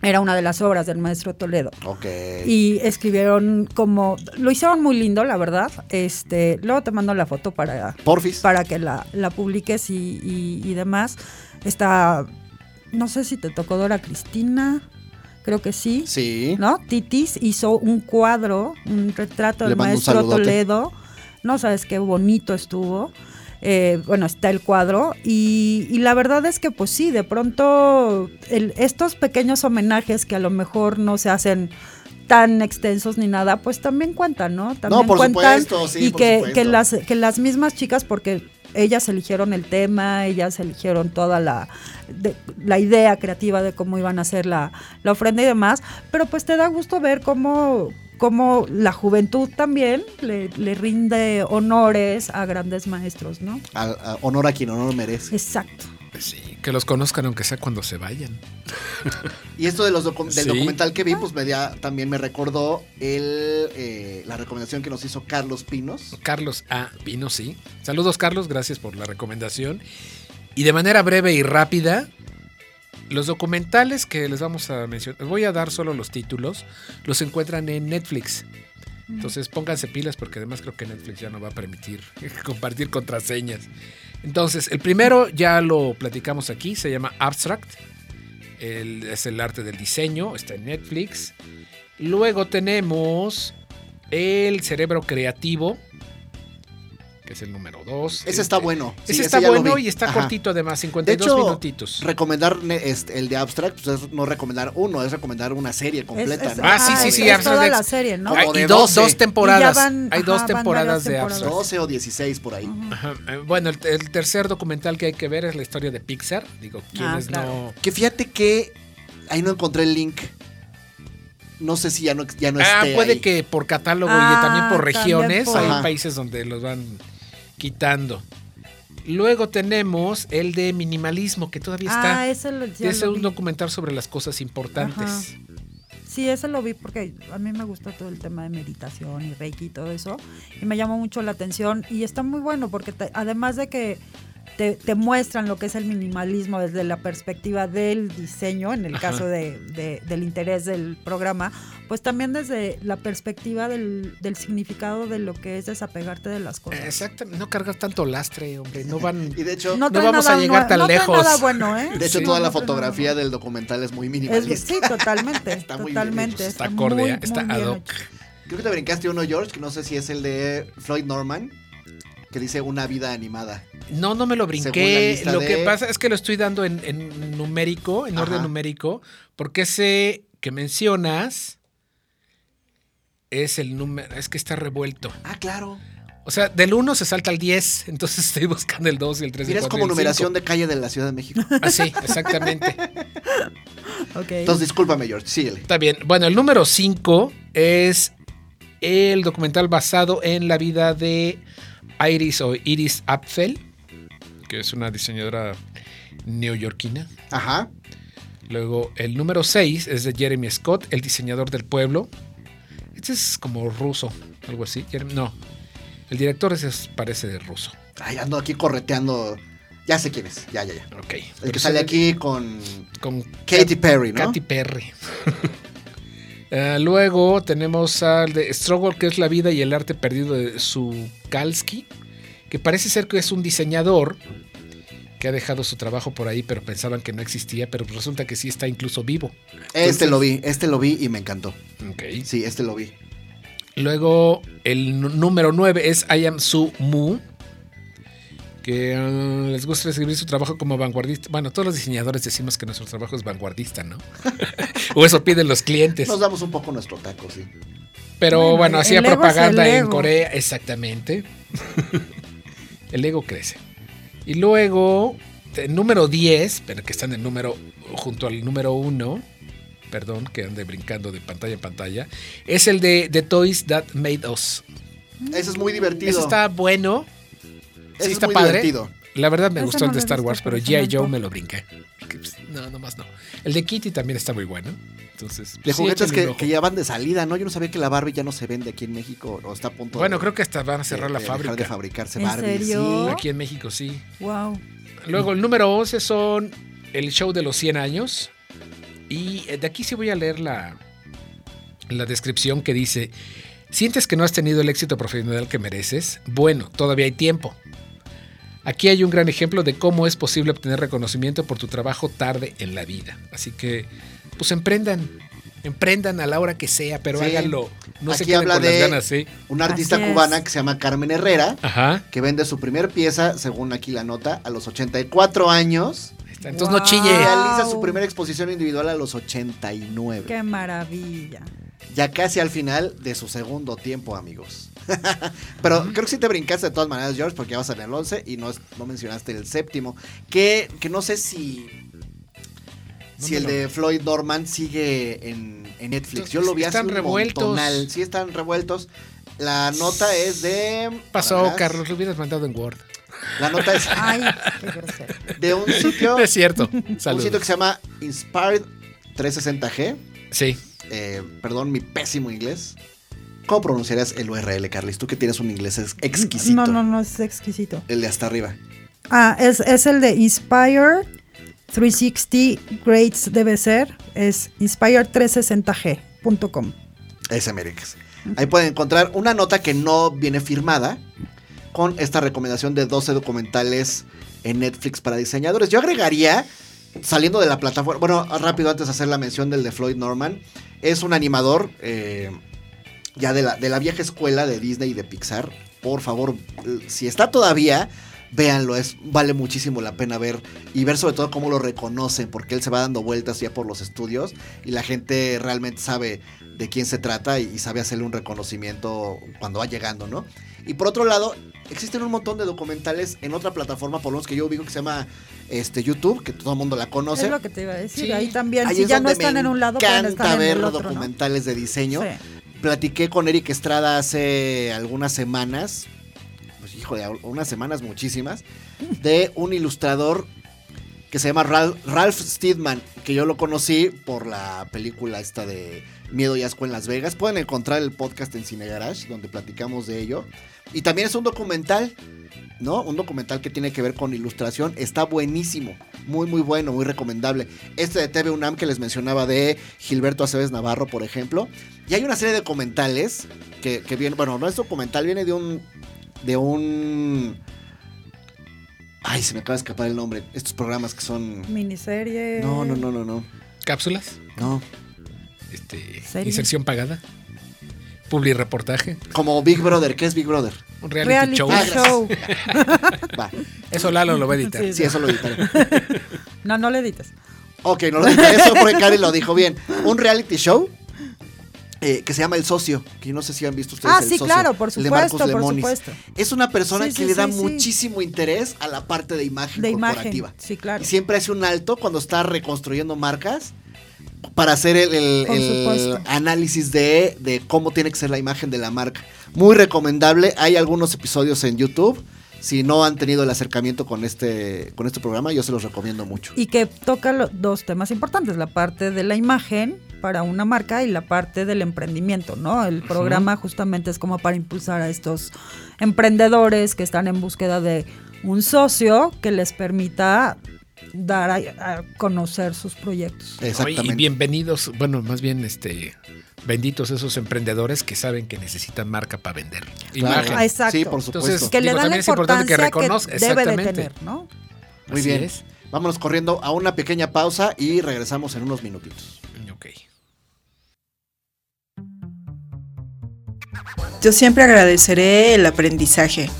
Era una de las obras del maestro Toledo. Ok. Y escribieron como, lo hicieron muy lindo, la verdad. Este, luego te mando la foto para, Porfis. para que la, la publiques y, y- y demás. Está, no sé si te tocó Dora Cristina, creo que sí. Sí. ¿No? Titis hizo un cuadro, un retrato del un maestro. Toledo. No sabes qué bonito estuvo. Eh, bueno, está el cuadro. Y, y la verdad es que, pues sí, de pronto el- estos pequeños homenajes que a lo mejor no se hacen tan extensos ni nada, pues también cuentan, ¿no? También por cuentan supuesto, sí, y por que, supuesto. que las que las mismas chicas, porque ellas eligieron el tema, ellas eligieron toda la, de- la idea creativa de cómo iban a hacer la, la ofrenda y demás, pero pues te da gusto ver cómo, cómo la juventud también le, le rinde honores a grandes maestros, ¿no? A- a- honor a quien honor merece. Exacto. Sí, que los conozcan aunque sea cuando se vayan. Y esto de los docu- del Sí. documental que vi, pues me da- también me recordó el, eh, la recomendación que nos hizo Carlos Pinos. Carlos A. Pino, sí. Saludos, Carlos, gracias por la recomendación. Y de manera breve y rápida, los documentales que les vamos a mencionar, les voy a dar solo los títulos, los encuentran en Netflix. Entonces pónganse pilas porque además creo que Netflix ya no va a permitir compartir contraseñas. Entonces, el primero ya lo platicamos aquí, se llama Abstract. El- es el arte del diseño, está en Netflix. Luego tenemos El cerebro creativo, que es el número 2. Ese está bueno. Sí, Ese está bueno y está Ajá. cortito además, De 52 hecho, minutitos. recomendar este, el de Abstract pues, es no recomendar uno, es recomendar una serie completa. Es- es- ¿no? Ah, sí, sí, sí, es Abstract toda la serie, ¿no? Como Hay de dos, 12. dos temporadas. Y ya van- Hay dos ajá, temporadas de temporadas. Abstract. 12 o 16 por ahí. Ajá, eh, Bueno, el, el tercer documental que hay que ver es la historia de Pixar. Digo, quienes Ah, claro. no. Que fíjate que ahí no encontré el link. No sé si ya no, ya no ah, esté puede ahí. que por catálogo Ah, y también por también regiones por- hay Ajá. países donde los van quitando. Luego tenemos el de minimalismo, que todavía está. Ah, ese lo, es lo un vi. documental sobre las cosas importantes. Ajá. Sí, ese lo vi porque a mí me gusta todo el tema de meditación y reiki y todo eso. Y me llamó mucho la atención y está muy bueno porque te- además de que te, te muestran lo que es el minimalismo desde la perspectiva del diseño, en el Ajá. caso de, de- del interés del programa, pues también desde la perspectiva del, del significado de lo que es desapegarte de las cosas. Exacto, no cargar tanto lastre, hombre. No van. Y de hecho, No trae vamos a llegar tan no lejos. nada bueno, ¿eh? de hecho Sí. toda la No fotografía del documental es muy Es- minimalista. sí, totalmente. Está muy bien totalmente. hecho. Está muy, acorde, muy está ad hoc. Creo que te brincaste uno, George, que no sé si es el de Floyd Norman, que dice una vida animada. No, no me lo brinqué. Lo que pasa es que lo estoy dando en, en numérico, en orden numérico, porque ese que mencionas es el número, es que está revuelto. Ah, claro. O sea, del 1 se salta al 10, entonces estoy buscando el 2 y el 3 y el Mira, es 4 como numeración 5. de calle de la Ciudad de México. Ah, sí, exactamente. Ok. Entonces, discúlpame, George, síguele. Está bien. Bueno, el número 5 es el documental basado en la vida de Iris o Iris Apfel, que es una diseñadora neoyorquina. Ajá. Luego, el número 6 es de Jeremy Scott, el diseñador del pueblo. Este es como ruso, algo así. No, el director ese es- parece de ruso. Ay, ando aquí correteando. Ya sé quién es. Ya, ya, ya. Ok. El que sale aquí con con Katy Perry, ¿no? Katy Perry. Eh, luego tenemos al de Struggle, que es la vida y el arte perdido de Sukalski, que parece ser que es un diseñador que ha dejado su trabajo por ahí, pero pensaban que no existía, pero resulta que sí está incluso vivo. Este lo vi, este lo vi y me encantó. Ok. Sí, este lo vi. Luego el número 9 es I Am Su Mu, que ah, les gusta escribir su trabajo como vanguardista. Bueno, todos los diseñadores decimos que nuestro trabajo es vanguardista, ¿no? o eso piden los clientes. Nos damos un poco nuestro taco, sí. Pero Bueno, hacía propaganda en. Corea, exactamente. el ego crece. Y luego, el número 10, pero que está en el número, junto al número 1, perdón, que ande brincando de pantalla en pantalla, es el de The Toys That Made Us. Ese es muy divertido. Ese está bueno. Sí es está muy padre. divertido. La verdad me Ese gustó no el de Star Wars, pero G.I. Joe me lo brinqué. No, nomás no. El de Kitty también está muy bueno. Entonces, De sí, juguetes que, que ya van de salida, ¿no? Yo no sabía que la Barbie ya no se vende aquí en México o está a punto Bueno, de, creo que hasta van a cerrar de- la de dejar fábrica. de fabricarse ¿En Barbie. serio? Aquí en México, sí. Wow. Luego el número 11 son el show de los 100 años. Y eh, de aquí sí voy a leer la, la descripción que dice, ¿sientes que no has tenido el éxito profesional que mereces? Bueno, todavía hay tiempo. Aquí hay un gran ejemplo de cómo es posible obtener reconocimiento por tu trabajo tarde en la vida. Así que, pues emprendan, emprendan a la hora que sea, pero Sí. háganlo. No se Aquí queden habla con las de ganas, ¿sí? una artista Así es. cubana que se llama Carmen Herrera, Ajá. que vende su primer pieza, según aquí la nota, a los 84 años. Entonces no chille. Realiza su primera exposición individual a los 89. Qué maravilla. Ya casi al final de su segundo tiempo, amigos. Pero creo que sí te brincaste de todas maneras, George, porque ya vas en el 11 y no, no mencionaste el séptimo. Que, que no sé si. Si el ¿Dónde de Floyd Norman sigue en, en Netflix. Yo lo vi hace están un revueltos. montonal. Sí, están revueltos. La nota es de. Pasó, Carlos, lo hubieras mandado en Word. La nota es Ay, qué grosero. de un sitio. Es cierto. un Saludos. sitio que se llama Inspired 360G. Sí. Eh, perdón mi pésimo inglés. ¿Cómo pronunciarías el URL, Carlis? Tú que tienes un inglés ex- exquisito. No, no, no es exquisito. El de hasta arriba. Ah, es, es el de Inspire 360 Grades debe ser. Es inspire360g.com. Es Américas. Ahí pueden encontrar una nota que no viene firmada con esta recomendación de 12 documentales en Netflix para diseñadores. Yo agregaría, saliendo de la plataforma, bueno, rápido antes de hacer la mención del de Floyd Norman, es un animador eh, ya de la, de la vieja escuela de Disney y de Pixar. Por favor, eh, si está todavía, véanlo, es, vale muchísimo la pena ver y ver sobre todo cómo lo reconocen, porque él se va dando vueltas ya por los estudios y la gente realmente sabe de quién se trata y, y sabe hacerle un reconocimiento cuando va llegando, ¿no? Y por otro lado, existen un montón de documentales en otra plataforma, por lo menos que yo ubico que se llama este, YouTube, que todo el mundo la conoce. Es lo que te iba a decir. Sí. Ahí también, Ahí si ya no están en un lado, pueden estar en ver el otro, ¿no? documentales de diseño. Sí. Platiqué con Eric Estrada hace algunas semanas, pues hijo de unas semanas muchísimas, de un ilustrador que se llama Ralph, Ralph Steedman, que yo lo conocí por la película esta de Miedo y Asco en Las Vegas. Pueden encontrar el podcast en Cine Garage, donde platicamos de ello. Y también es un documental, ¿no? Un documental que tiene que ver con ilustración. Está buenísimo, muy, muy bueno, muy recomendable. Este de TV UNAM que les mencionaba de Gilberto Aceves Navarro, por ejemplo. Y hay una serie de documentales que, que viene, bueno, no es documental, viene de un, de un... Ay, se me acaba de escapar el nombre. Estos programas que son... Miniserie. No, no, no, no, no. Cápsulas. No. Este, ¿Serie? inserción pagada. Publi reportaje. Como Big Brother. ¿Qué es Big Brother? Un reality, Reality show. Ah, show. Va. Eso Lalo lo va a editar. Sí. Sí, eso lo editaré. No, no le edites. Ok, no lo editaré. Eso porque Cari lo dijo bien. Un reality show eh, que se llama El Socio. Que no sé si han visto ustedes Ah, El sí, Socio, claro, por el de supuesto, por supuesto. Es una persona Sí, que sí, le da sí, sí. muchísimo interés a la parte de imagen De corporativa. imagen. Sí, claro. Y siempre hace un alto cuando está reconstruyendo marcas para hacer el, análisis de, de cómo tiene que ser la imagen de la marca. Muy recomendable. Hay algunos episodios en YouTube. Si no han tenido el acercamiento con este, con este programa, yo se los recomiendo mucho. Y que toca dos temas importantes, la parte de la imagen para una marca y la parte del emprendimiento, ¿no? El programa justamente es como para impulsar a estos emprendedores que están en búsqueda de un socio que les permita dar a, a conocer sus proyectos. Exactamente. Y bienvenidos, bueno, más bien este benditos esos emprendedores que saben que necesitan marca para vender. Claro. Imagen. Ah, exacto. Sí, por supuesto. Entonces, Que le dan la es importante que que, reconozca- debe de tener, ¿no? Muy Así bien. es. Vámonos corriendo a una pequeña pausa y regresamos en unos minutitos. Ok. Yo siempre agradeceré el aprendizaje.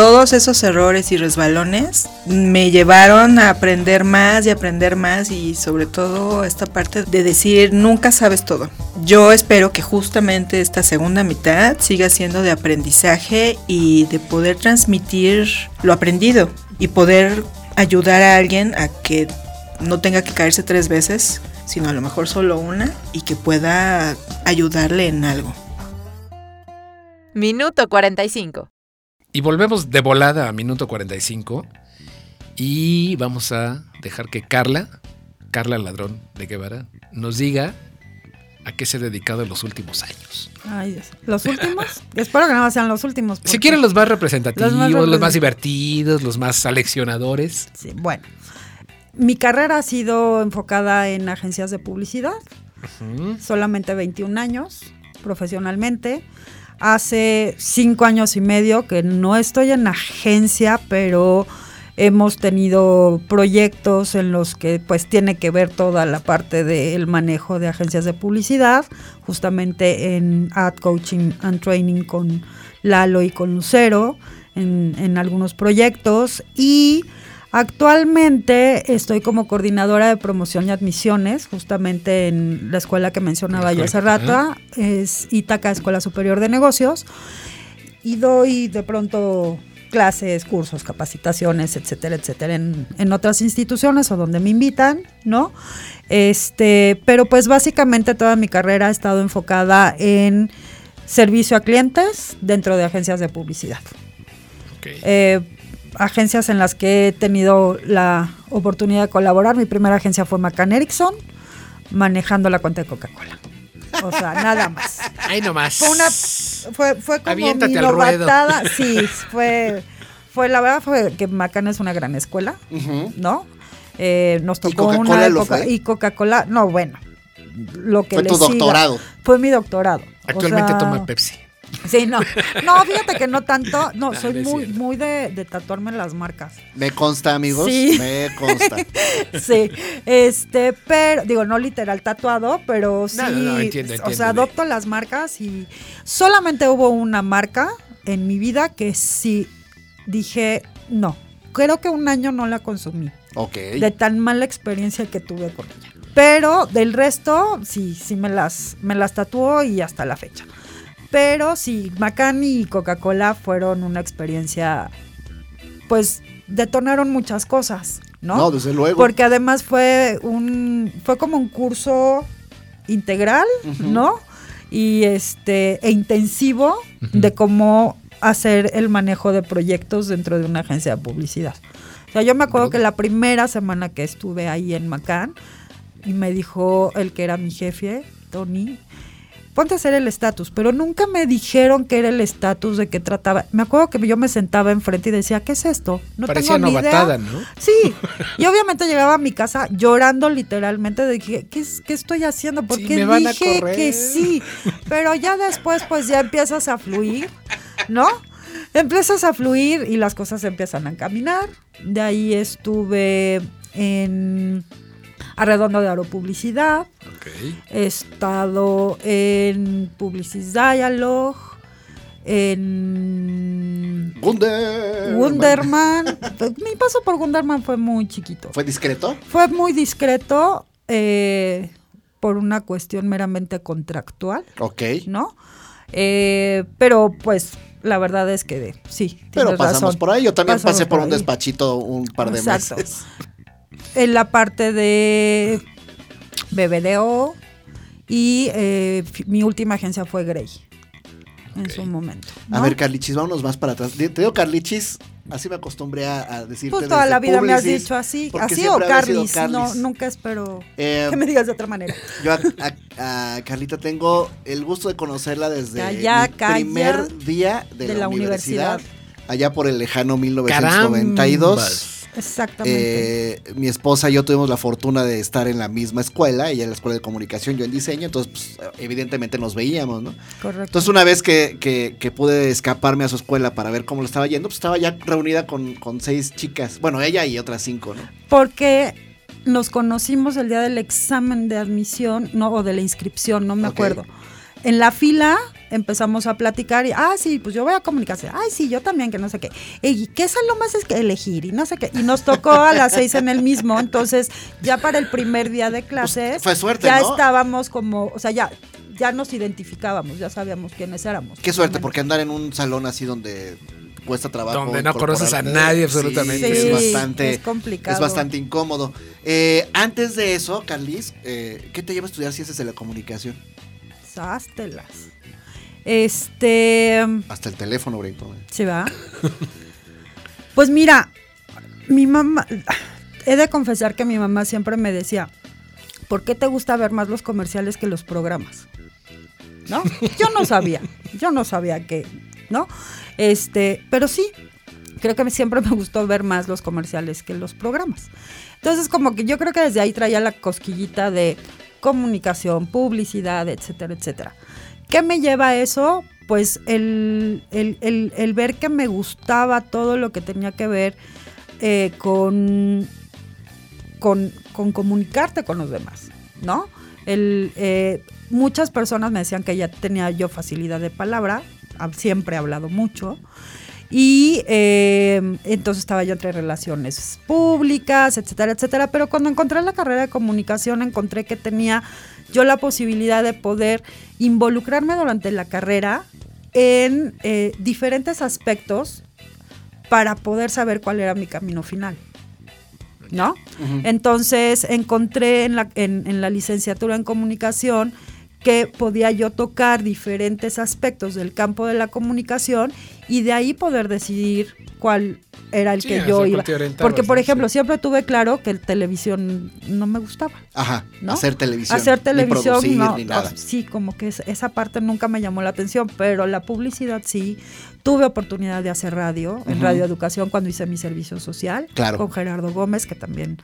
Todos esos errores y resbalones me llevaron a aprender más y aprender más y sobre todo esta parte de decir nunca sabes todo. Yo espero que justamente esta segunda mitad siga siendo de aprendizaje y de poder transmitir lo aprendido y poder ayudar a alguien a que no tenga que caerse tres veces, sino a lo mejor solo una y que pueda ayudarle en algo. Minuto 45. Y volvemos de volada a minuto 45 y vamos a dejar que Carla, Carla Ladrón de Guevara, nos diga a qué se ha dedicado en los últimos años. Ay, Dios. ¿Los últimos? Espero que no sean los últimos. Si quieren los más representativos, Los los más divertidos, los más aleccionadores. Sí, bueno. mi carrera ha sido enfocada en agencias de publicidad, solamente 21 años profesionalmente. Hace cinco años y medio que no estoy en agencia, pero hemos tenido proyectos en los que pues tiene que ver toda la parte del manejo de agencias de publicidad, justamente en Ad Coaching and Training con Lalo y con Lucero, en, en algunos proyectos. Y actualmente estoy como coordinadora de promoción y admisiones, justamente en la escuela que mencionaba yo hace rato, es Ítaca Escuela Superior de Negocios, y doy de pronto clases, cursos, capacitaciones, etcétera, etcétera, en, en otras instituciones o donde me invitan, ¿no? Este, pero pues básicamente toda mi carrera ha estado enfocada en servicio a clientes dentro de agencias de publicidad. Ok. Eh, agencias en las que he tenido la oportunidad de colaborar. Mi primera agencia fue McCann Erickson, manejando la cuenta de Coca-Cola. O sea, nada más. Ahí nomás. Fue una fue, fue como Aviéntate mi novatada. Sí, fue fue la verdad fue que McCann es una gran escuela. ¿no? Eh, nos ¿Y tocó Coca-Cola una época y Coca-Cola, no, bueno. Lo que Fue le tu siga. doctorado. Fue mi doctorado. O Actualmente sea, toma Pepsi. Sí, no. No, fíjate que no tanto. No, soy muy, muy de, de tatuarme las marcas. Me consta, amigos. Sí. Me consta. Sí, este, pero, digo, no literal tatuado, pero sí. No, no, no, entiendo, o sea, adopto las marcas y solamente hubo una marca en mi vida que sí dije, no. Creo que un año no la consumí. Ok. De tan mala experiencia que tuve con ella. Pero del resto, sí, sí me las, me las tatuó y hasta la fecha. Pero sí, Macán y Coca-Cola fueron una experiencia, pues detonaron muchas cosas, ¿no? No, desde luego. Porque además fue un, fue como un curso integral. ¿no? Y este, e intensivo de cómo hacer el manejo de proyectos dentro de una agencia de publicidad. O sea, yo me acuerdo que la primera semana que estuve ahí en Macán, y me dijo el que era mi jefe, Tony, ponte a hacer el estatus, pero nunca me dijeron que era el estatus de qué trataba. Me acuerdo que yo me sentaba enfrente y decía, ¿qué es esto? No Parecía tengo ni novatada, idea. ¿no? Sí, y obviamente llegaba a mi casa llorando literalmente de que, ¿qué, es- qué estoy haciendo? Sí, Porque me van a dije que sí, pero ya después pues ya empiezas a fluir, ¿no? Empiezas a fluir y las cosas empiezan a caminar. De ahí estuve en Arredondo de Aeropublicidad, Ok. he estado en Publicis Dialogue, en Wunder. Wunderman. Mi paso por Wunderman fue muy chiquito. ¿Fue discreto? Fue muy discreto eh, por una cuestión meramente contractual, Ok. ¿no? Eh, pero pues la verdad es que sí. Pero pasamos razón. por ahí. Yo también Pasamos pasé por un despachito un par de Exacto. meses. En la parte de BBDO y eh, mi última agencia fue Grey en su momento. A ver, Carlichis, vámonos más para atrás. Te digo Carlichis, así me acostumbré a, a decirte Pues toda desde la vida me has dicho así, así o Carlis, no, nunca espero Eh, que me digas de otra manera. Yo a, a- a Carlita tengo el gusto de conocerla desde Calla, mi calla, primer día de, de la, la universidad, universidad. allá por el lejano 1992. Carambas. Exactamente. Eh, mi esposa y yo tuvimos la fortuna de estar en la misma escuela, ella en la escuela de comunicación, yo en diseño, entonces pues, evidentemente nos veíamos, ¿no? Correcto. Entonces una vez que, que- que pude escaparme a su escuela para ver cómo lo estaba yendo, pues estaba ya reunida con, con seis chicas, bueno, ella y otras cinco, ¿no? Porque nos conocimos el día del examen de admisión, no, o de la inscripción, no me acuerdo. En la fila empezamos a platicar y, ah, sí, pues yo voy a comunicación. Ay, sí, yo también, que no sé qué. ¿Y qué salón más es que elegir? Y no sé qué. Y nos tocó a las seis en el mismo. Entonces, ya para el primer día de clases, Pues, fue suerte, ya ¿no? estábamos como, o sea, ya, ya nos identificábamos, ya sabíamos quiénes éramos. Qué suerte, porque andar en un salón así donde cuesta trabajo. Donde no conoces a nadie, Sí, absolutamente. es bastante, es complicado. es bastante incómodo. Eh, antes de eso, Carlis, eh, ¿qué te lleva a estudiar ciencias de la comunicación? Sástelas. Este. Hasta el teléfono, Brito. ¿Se va? Pues mira, mi mamá, he de confesar que mi mamá siempre me decía, ¿por qué te gusta ver más los comerciales que los programas? ¿No? Yo no sabía, yo no sabía que, ¿no? Este, pero sí, creo que siempre me gustó ver más los comerciales que los programas. Entonces, como que yo creo que desde ahí traía la cosquillita de comunicación, publicidad, etcétera, etcétera. ¿Qué me lleva a eso? Pues el, el- el- ver que me gustaba todo lo que tenía que ver eh, con, con, con comunicarte con los demás, ¿no? El, eh, muchas personas me decían que ya tenía yo facilidad de palabra, siempre he hablado mucho. Y eh, entonces estaba yo entre relaciones públicas, etcétera, etcétera. Pero cuando encontré la carrera de comunicación, encontré que tenía yo la posibilidad de poder involucrarme durante la carrera en eh, diferentes aspectos para poder saber cuál era mi camino final. ¿No? Entonces encontré en la, en- en la licenciatura en comunicación que podía yo tocar diferentes aspectos del campo de la comunicación y de ahí poder decidir cuál era el Sí, que yo iba. Porque, por ejemplo, Sí. siempre tuve claro que el televisión no me gustaba. Ajá, ¿no? hacer televisión. Hacer ni televisión, producir, no, ni no, nada. sí, como que es- esa parte nunca me llamó la atención, pero la publicidad sí. Tuve oportunidad de hacer radio, en. Radio Educación, cuando hice mi servicio social, Claro. con Gerardo Gómez, que también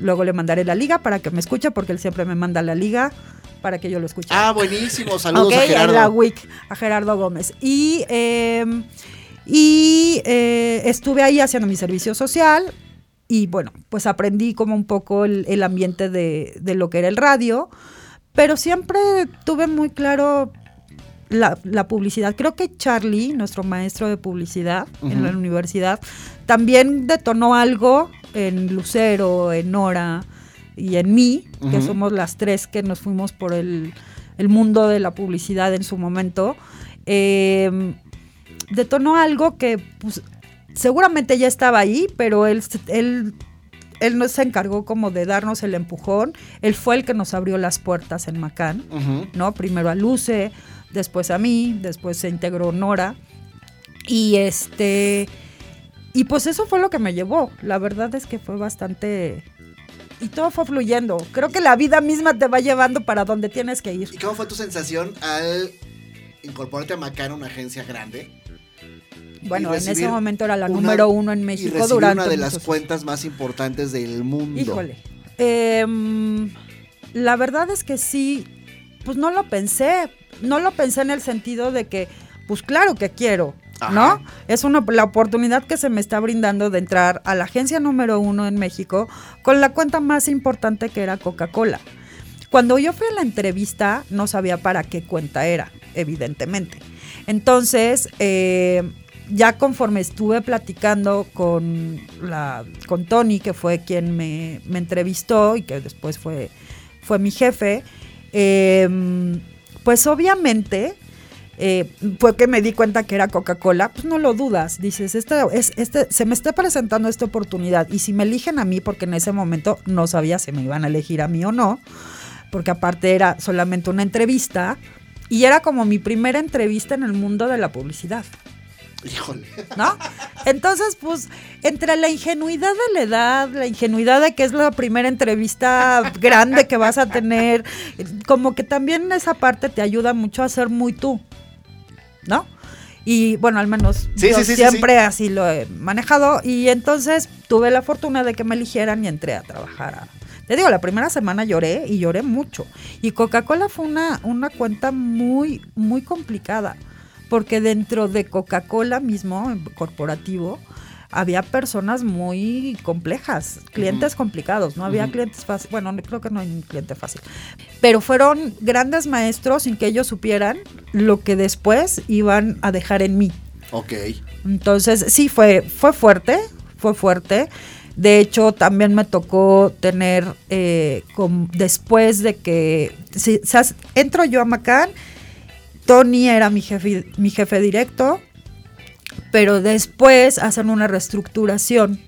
luego le mandaré la liga para que me escuche, porque él siempre me manda la liga para que yo lo escuche. Ah, buenísimo. Saludos a en la Gerardo. WIC, a Gerardo Gómez. Y, eh, y eh, estuve ahí haciendo mi servicio social y bueno, pues aprendí como un poco el, el ambiente de, de lo que era el radio, pero siempre tuve muy claro la, la publicidad. Creo que Charlie, nuestro maestro de publicidad en la universidad, también detonó algo en Lucero, en Nora y en mí, que somos las tres que nos fuimos por el, el mundo de la publicidad en su momento. Eh, detonó algo que pues, seguramente ya estaba ahí, pero él, él, él no se encargó como de darnos el empujón. Él fue el que nos abrió las puertas en Macán. ¿no? Primero a Luce, después a mí, después se integró Nora. Y este. Y pues eso fue lo que me llevó. La verdad es que fue bastante. Y todo fue fluyendo. Creo que la vida misma te va llevando para donde tienes que ir. ¿Y cómo fue tu sensación al incorporarte a Macana, una agencia grande? Bueno, y en ese momento era la una- número uno en y México recibir durante una de las cuentas más importantes del mundo. Híjole. Em, la verdad es que sí, pues no lo pensé. No lo pensé en el sentido de que, pues claro que quiero, ¿no? Es una, la oportunidad que se me está brindando de entrar a la agencia número uno en México con la cuenta más importante que era Coca-Cola. Cuando yo fui a la entrevista, no sabía para qué cuenta era, evidentemente. Entonces, eh, ya conforme estuve platicando con, con Tony, que fue quien me, entrevistó y que después fue, fue mi jefe, eh, pues obviamente eh, fue que me di cuenta que era Coca-Cola, pues no lo dudas, dices, este, es, este, se me está presentando esta oportunidad y si me eligen a mí, porque en ese momento no sabía si me iban a elegir a mí o no, porque aparte era solamente una entrevista y era como mi primera entrevista en el mundo de la publicidad. Híjole. ¿no? Entonces, pues, entre la ingenuidad de la edad, la ingenuidad de que es la primera entrevista grande que vas a tener, como que también esa parte te ayuda mucho a ser muy tú, ¿no? Y bueno, al menos Sí, yo sí, sí, sí, siempre así lo he manejado. Y entonces tuve la fortuna de que me eligieran y entré a trabajar. a- te digo, la primera semana lloré y lloré mucho. Y Coca-Cola fue una, una cuenta muy, muy complicada porque dentro de Coca-Cola mismo, corporativo, había personas muy complejas, clientes complicados, no había Ujú. clientes fáciles, bueno, no- creo que no hay un cliente fácil, pero fueron grandes maestros sin que ellos supieran lo que después iban a dejar en mí. Ok. Entonces, sí, fue, fue fuerte, fue fuerte. De hecho, también me tocó tener, eh, después de que, si, o sea, entro yo a Macán, Tony era mi jefe, mi jefe directo, pero después hacen una reestructuración.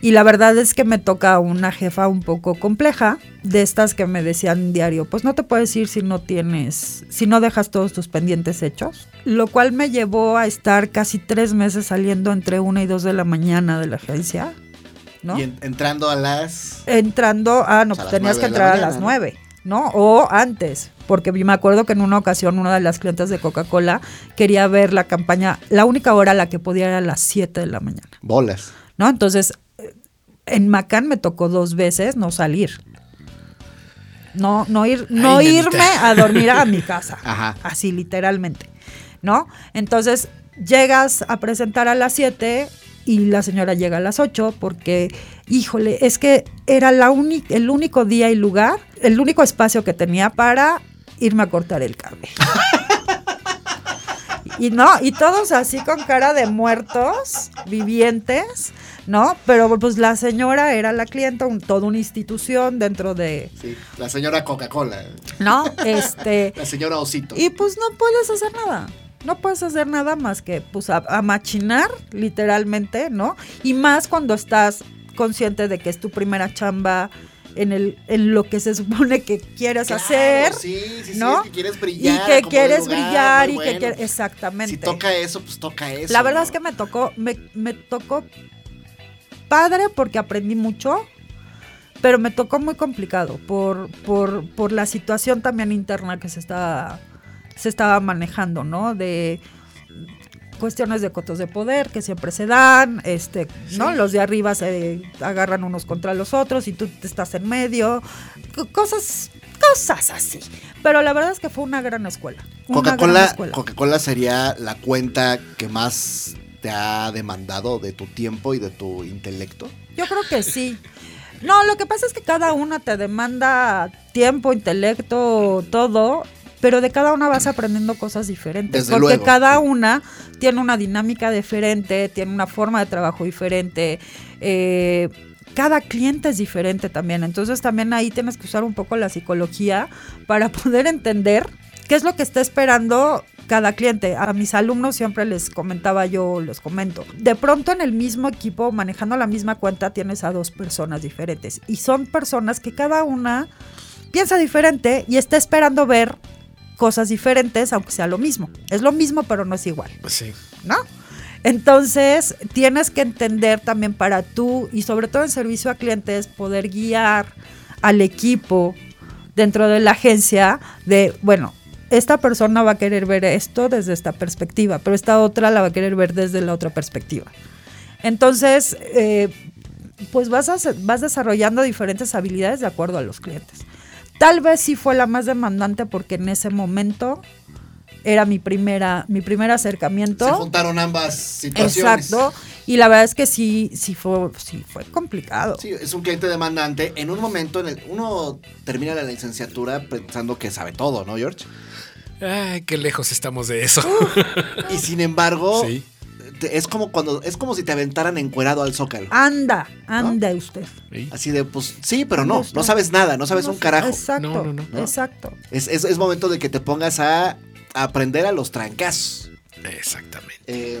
Y la verdad es que me toca una jefa un poco compleja, de estas que me decían diario, pues no te puedes ir si no tienes, si no dejas todos tus pendientes hechos. Lo cual me llevó a estar casi tres meses saliendo entre una y dos de la mañana de la agencia, ¿no? Y en- entrando a las. Entrando, ah, no, pues tenías que entrar a las nueve. ¿No? O antes, porque me acuerdo que en una ocasión una de las clientes de Coca-Cola quería ver la campaña, la única hora a la que podía era a las 7 de la mañana, Bolas. ¿no? Entonces, eh, en Macán me tocó dos veces no salir. No, no ir, no Ay, irme a dormir a mi casa. Ajá. Así literalmente. ¿No? Entonces, llegas a presentar a las 7 y la señora llega a las 8 porque, híjole, es que era la el único día y lugar, el único espacio que tenía para irme a cortar el cabello. Y no, y todos así con cara de muertos, vivientes, ¿no? Pero pues la señora era la clienta, un, toda una institución dentro de, Sí, la señora Coca-Cola. ¿no? Este, La señora Osito. y pues no puedes hacer nada. No puedes hacer nada más que pues a, a machinar, literalmente, ¿no? Y más cuando estás consciente de que es tu primera chamba en, el, en lo que se supone que quieres Claro, hacer, Sí, sí, sí, ¿no? es que quieres y brillar. que como de quieres lugar, brillar y que quieres... Exactamente. Si toca eso, pues toca eso. La verdad ¿no? es que me tocó, me, me tocó padre porque aprendí mucho, pero me tocó muy complicado por, por, por la situación también interna que se estaba, se estaba manejando, ¿no? De cuestiones de cotos de poder que siempre se dan, este, ¿no? Los de arriba se agarran unos contra los otros y tú te estás en medio, co- cosas, cosas así. Pero la verdad es que fue una gran escuela. Coca-Cola. Coca-Cola sería la cuenta que más te ha demandado de tu tiempo y de tu intelecto. Yo creo que sí. No, lo que pasa es que cada una te demanda tiempo, intelecto, todo, pero de cada una vas aprendiendo cosas diferentes. Desde porque luego. cada una tiene una dinámica diferente, tiene una forma de trabajo diferente. eh, cada cliente es diferente también. Entonces también ahí tienes que usar un poco la psicología para poder entender qué es lo que está esperando cada cliente. A mis alumnos siempre les comentaba yo, les comento. De pronto en el mismo equipo, manejando la misma cuenta, tienes a dos personas diferentes. Y son personas que cada una piensa diferente y está esperando ver cosas diferentes, aunque sea lo mismo. Es lo mismo, pero no es igual. Pues sí. ¿no? Entonces, tienes que entender también para tú, y sobre todo en servicio a clientes, poder guiar al equipo dentro de la agencia de, bueno, esta persona va a querer ver esto desde esta perspectiva, pero esta otra la va a querer ver desde la otra perspectiva. Entonces, eh, pues vas, a, vas desarrollando diferentes habilidades de acuerdo a los clientes. Tal vez sí fue la más demandante porque en ese momento era mi primera, mi primer acercamiento. Se juntaron ambas situaciones. Exacto. Y la verdad es que sí, sí fue, sí fue complicado. Sí, es un cliente demandante. En un momento, en el, uno termina la licenciatura pensando que sabe todo, ¿no, George? Ay, qué lejos estamos de eso. Y sin embargo, Sí. Te- es como cuando es como si te aventaran encuerado al zócalo. Anda, anda usted. Sí. Así de, pues sí, pero no, no sabes nada, no sabes No un carajo. Exacto, No, no, no. ¿No? exacto. Es, es- es momento de que te pongas a, a aprender a los trancazos. Exactamente. Eh,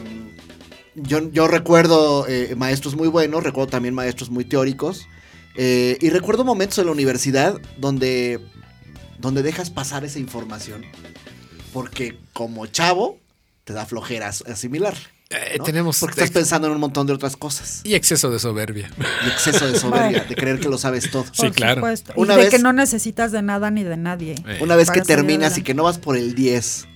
yo, yo recuerdo eh, maestros muy buenos, recuerdo también maestros muy teóricos. eh, y recuerdo momentos en la universidad donde, donde dejas pasar esa información. Porque como chavo, te da flojeras asimilar. Eh, tenemos Porque estás pensando en un montón de otras cosas. y exceso de soberbia. Y exceso de soberbia, de creer que lo sabes todo. Sí, Por claro. supuesto. Una y de vez- que no necesitas de nada ni de nadie. Eh, Una vez que terminas y que no vas por el 10,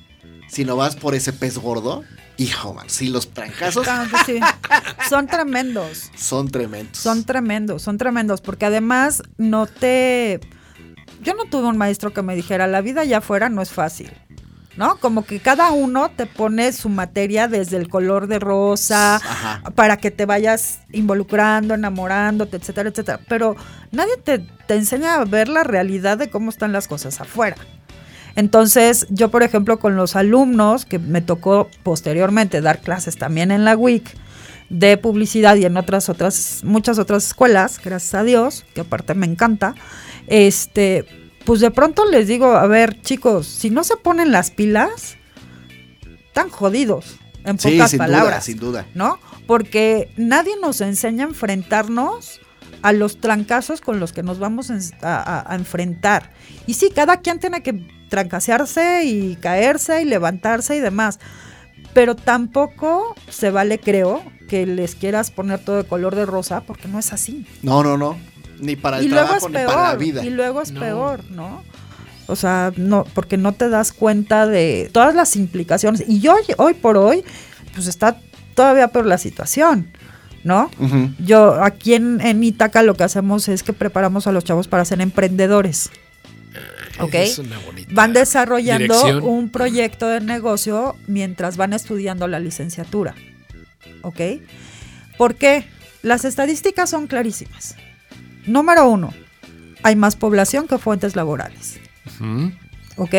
sino vas por ese pez gordo, hijo, man, sí, los trancazos Claro que sí. Son tremendos. son tremendos. Son tremendos, son tremendos, porque además no te... Yo no tuve un maestro que me dijera, la vida allá afuera no es fácil, ¿no? Como que cada uno te pone su materia desde el color de rosa, Ajá. para que te vayas involucrando, enamorándote, etcétera, etcétera. Pero nadie te, te enseña a ver la realidad de cómo están las cosas afuera. Entonces, yo, por ejemplo, con los alumnos, que me tocó posteriormente dar clases también en la WIC de publicidad y en otras, otras, muchas otras escuelas, gracias a Dios, que aparte me encanta, este, pues de pronto les digo, a ver, chicos, si no se ponen las pilas, están jodidos, en Sí, pocas sin palabras. duda, sin duda. ¿no? Porque nadie nos enseña a enfrentarnos a los trancazos con los que nos vamos a- a enfrentar. Y sí, cada quien tiene que trancasearse y caerse y levantarse y demás. Pero tampoco se vale, creo, que les quieras poner todo de color de rosa, porque no es así. No, no, no. Ni para el y luego trabajo es ni para la peor, vida. y luego es No. peor, ¿no? O sea, no, porque no te das cuenta de todas las implicaciones. Y hoy, hoy por hoy, pues está todavía peor la situación, ¿no? Yo aquí en, en Ítaca lo que hacemos es que preparamos a los chavos para ser emprendedores. ¿Ok? Es una bonita Van desarrollando dirección. un proyecto de negocio mientras van estudiando la licenciatura. ¿Ok? ¿Por qué? Las estadísticas son clarísimas. Número uno, hay más población que fuentes laborales. ¿Ok?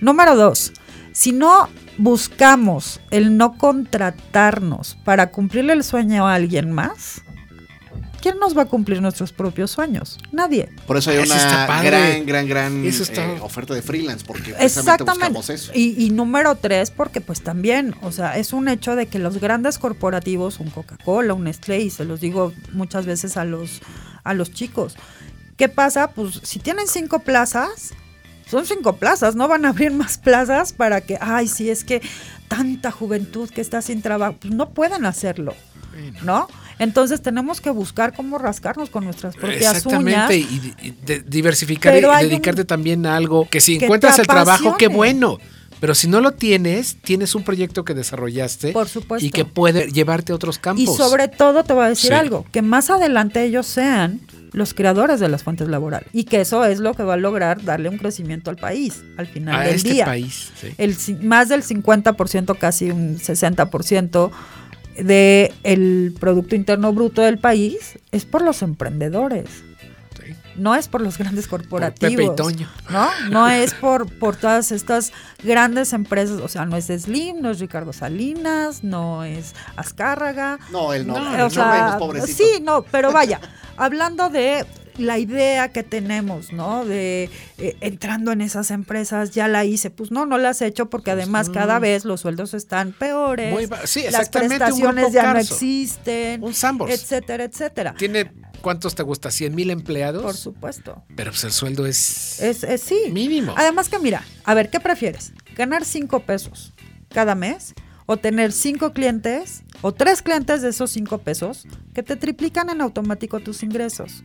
Número dos, si no buscamos el no contratarnos para cumplirle el sueño a alguien más, ¿quién nos va a cumplir nuestros propios sueños? Nadie. Por eso hay Eso una gran, gran, gran Eso está- eh, oferta de freelance, porque Exactamente. buscamos eso. Y, y número tres, porque pues también, o sea, es un hecho de que los grandes corporativos, un Coca-Cola, un Nestlé, y se los digo muchas veces a los, a los chicos, ¿qué pasa? Pues si tienen cinco plazas, son cinco plazas, no van a abrir más plazas para que, ay, sí, es que tanta juventud que está sin trabajo, pues no pueden hacerlo, ¿no? Entonces tenemos que buscar cómo rascarnos con nuestras propias uñas. Exactamente, y, de- diversificar y un- dedicarte también a algo que si que encuentras el trabajo, qué bueno. Pero si no lo tienes, tienes un proyecto que desarrollaste Por supuesto. y que puede llevarte a otros campos. Y sobre todo te voy a decir Sí. algo, que más adelante ellos sean los creadores de las fuentes laborales y que eso es lo que va a lograr darle un crecimiento al país al final a del este día. país. sí. El, más del 50%, casi un 60% de el producto interno bruto del país es por los emprendedores. Sí. No es por los grandes corporativos. Pepe y Toño. ¿no? No es por, por todas estas grandes empresas, o sea, no es Slim, no es Ricardo Salinas, no es Azcárraga, No, él no, No, o no sea, menos, pobrecito. sí, no, pero vaya, hablando de la idea que tenemos, ¿no? De eh, entrando en esas empresas, ya la hice. Pues no, no la has hecho porque además cada vez los sueldos están peores. Muy sí, las prestaciones ya no existen. Un Sambors. Etcétera, etcétera. ¿Tiene cuántos te gusta? ¿100 mil empleados? Por supuesto. Pero pues el sueldo es, Es, es sí. mínimo. Además que mira, a ver, ¿qué prefieres? ¿Ganar cinco pesos cada mes? ¿O tener cinco clientes o tres clientes de esos cinco pesos que te triplican en automático tus ingresos?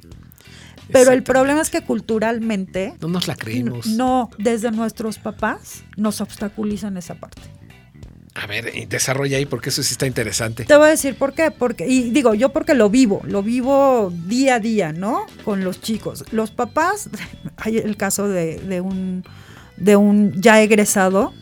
Pero el problema es que culturalmente, No nos la creemos. no, desde nuestros papás nos obstaculizan esa parte. A ver, desarrolla ahí porque eso sí está interesante. Te voy a decir por qué, porque, y digo, yo porque lo vivo, lo vivo día a día, ¿no? Con los chicos. Los papás, hay el caso de, de un, de un ya egresado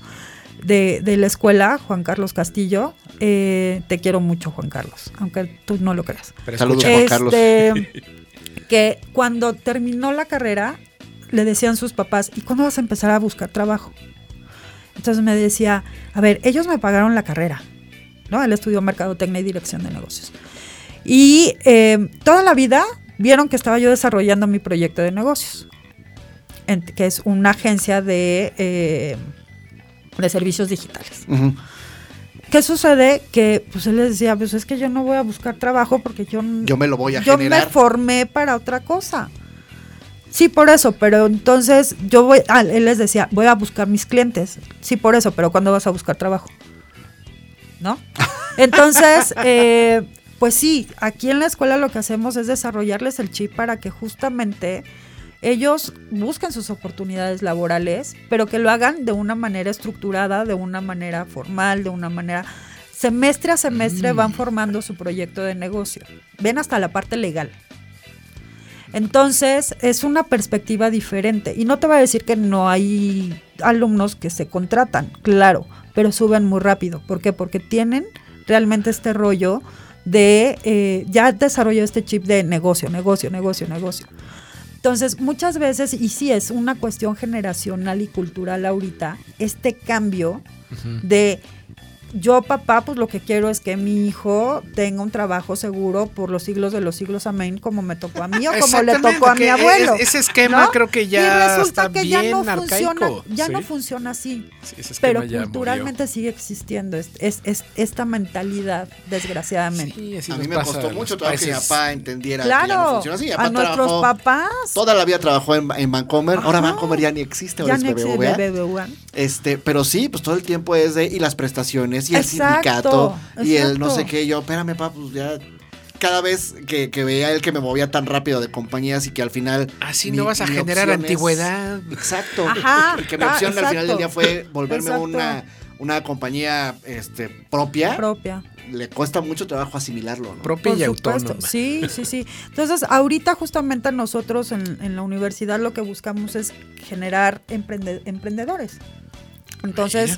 de, de la escuela, Juan Carlos Castillo. Eh, te quiero mucho, Juan Carlos, aunque tú no lo creas. Pero Saludos, escucha, Juan Carlos. Que cuando terminó la carrera, le decían sus papás, ¿y cuándo vas a empezar a buscar trabajo? Entonces me decía, a ver, ellos me pagaron la carrera, ¿no? Él estudió Mercadotecnia y Dirección de Negocios. Y eh, toda la vida vieron que estaba yo desarrollando mi proyecto de negocios, que es una agencia de, eh, de servicios digitales. Ujú. ¿Qué sucede? Que pues él les decía, pues es que yo no voy a buscar trabajo porque yo, Yo me lo voy a yo generar. me formé para otra cosa. Sí, por eso, pero entonces yo voy, ah, él les decía, voy a buscar mis clientes. Sí, por eso, pero ¿cuándo vas a buscar trabajo? ¿No? Entonces, eh, pues sí, aquí en la escuela lo que hacemos es desarrollarles el chip para que justamente ellos busquen sus oportunidades laborales, pero que lo hagan de una manera estructurada, de una manera formal, de una manera... Semestre a semestre van formando su proyecto de negocio. Ven hasta la parte legal. Entonces, es una perspectiva diferente. Y no te voy a decir que no hay alumnos que se contratan, claro, pero suben muy rápido. ¿Por qué? Porque tienen realmente este rollo de, eh, ya desarrolló este chip de negocio, negocio, negocio, negocio. Entonces, muchas veces, y sí es una cuestión generacional y cultural ahorita, este cambio de yo papá, pues lo que quiero es que mi hijo tenga un trabajo seguro por los siglos de los siglos, amén, como me tocó a mí o como le tocó a mi abuelo. es- ese esquema ¿no? creo que y ya resulta está que ya no bien funciona, arcaico, ya no funciona así. Sí, Pero culturalmente sigue existiendo es, es- es- esta mentalidad, desgraciadamente. murió. Sí, así a mí me costó mucho trabajo que mi papá entendiera que ya no Claro, funciona así. Mi a nuestros trabajó- papás Toda la vida trabajó en, en Vancomer. Ahora Ajá. Vancomer ya ni existe, ahora ya es no existe BBVA. BBVA. Este, pero sí, pues todo el tiempo es de, y las prestaciones, y el Exacto, sindicato, y el no sé qué, yo, espérame, papá, pues ya, cada vez que, que veía él que me movía tan rápido de compañías y que al final. Así mi- no vas a generar es- antigüedad. Exacto. Ajá, y que mi ah, opción al final del día fue volverme Exacto. una, una compañía este, propia. propia. Le cuesta mucho trabajo asimilarlo, ¿no? Propia Por y supuesto, autónoma. sí, sí, sí. Entonces, ahorita justamente nosotros en, en la universidad lo que buscamos es generar emprende- emprendedores. Entonces.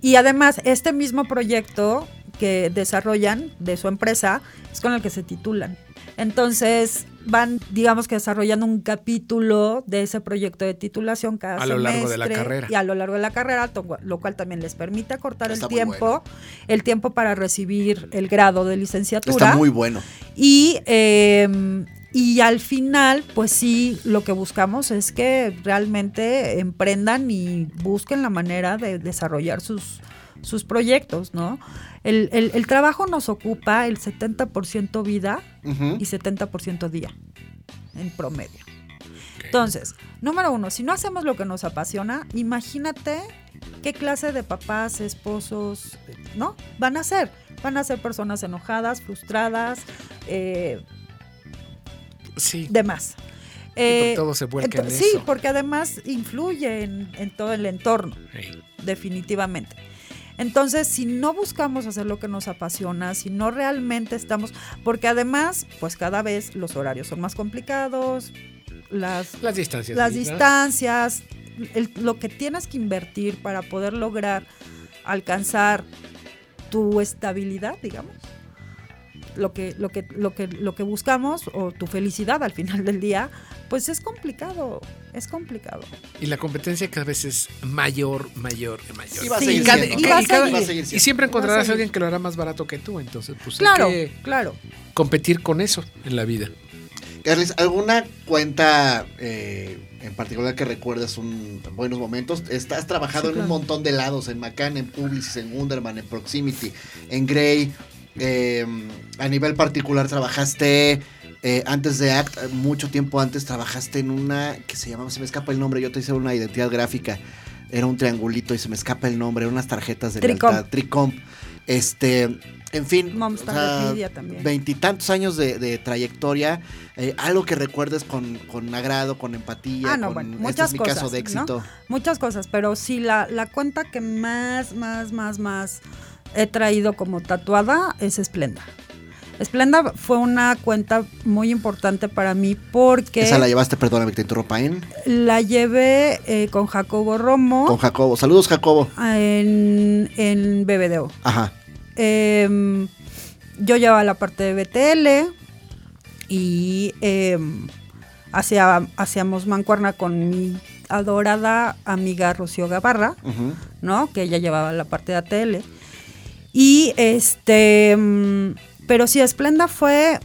Y además este mismo proyecto que desarrollan de su empresa es con el que se titulan. Entonces, van, digamos que desarrollando un capítulo de ese proyecto de titulación cada A lo largo de la semestre carrera. Y a lo largo de la carrera, lo cual también les permite acortar Está el tiempo, bueno. el tiempo para recibir el grado de licenciatura. Está muy bueno. Y, eh, y al final, pues sí, lo que buscamos es que realmente emprendan y busquen la manera de desarrollar sus, sus proyectos, ¿no? El, el- el trabajo nos ocupa el 70% vida Ujú. y 70% día, en promedio. Entonces, número uno, si no hacemos lo que nos apasiona, imagínate qué clase de papás, esposos, ¿no? Van a ser. Van a ser personas enojadas, frustradas, eh, Sí. demás. Sí, Eh, porque todo se vuelca en ento- eso. sí, porque además influye en, en todo el entorno, Sí. definitivamente. Entonces, si no buscamos hacer lo que nos apasiona, si no realmente estamos, porque además, pues cada vez los horarios son más complicados, las, Las distancias. las distancias, el- lo que tienes que invertir para poder lograr alcanzar tu estabilidad, digamos. Lo que, lo que, lo que, lo que buscamos, o tu felicidad al final del día, pues es complicado. Es complicado. Y la competencia cada vez es mayor, mayor y mayor. Y va a Sí, seguir cada- siendo. y cada- a seguir siempre a encontrarás a alguien que lo hará más barato que tú. Entonces, pues Claro, hay que claro. competir con eso en la vida. Carles, ¿alguna cuenta eh, en particular que recuerdes un buenos momentos? Estás trabajado Sí, en claro. un montón de lados, en Macan, en Publicis, en Wunderman, en Proximity, en Grey. Eh, a nivel particular trabajaste eh, antes de Act, eh, mucho tiempo antes trabajaste en una que se llamaba, se me escapa el nombre, yo te hice una identidad gráfica. Era un triangulito y se me escapa el nombre, eran unas tarjetas de Tricomp. lealtad, Tricomp. Este, en fin, Momstar o sea, veintitantos años de, de trayectoria, eh, algo que recuerdes con, con agrado, con empatía, Ah, no, con bueno, este muchas es mi caso de ¿no? éxito. Muchas cosas, pero sí, la, la cuenta que más, más, más, más he traído como tatuada es Splenda. Splenda fue una cuenta muy importante para mí porque Esa la llevaste, perdóname que te interrumpa, en la llevé eh, con Jacobo Romo con Jacobo. Saludos, Jacobo. en, en BBDO. Ajá. Em, yo llevaba la parte de BTL y em, hacía- hacíamos mancuerna con mi adorada amiga Rocío Gavarra, ujú. ¿no? Que ella llevaba la parte de ATL. Y este, mm, pero sí, Esplenda fue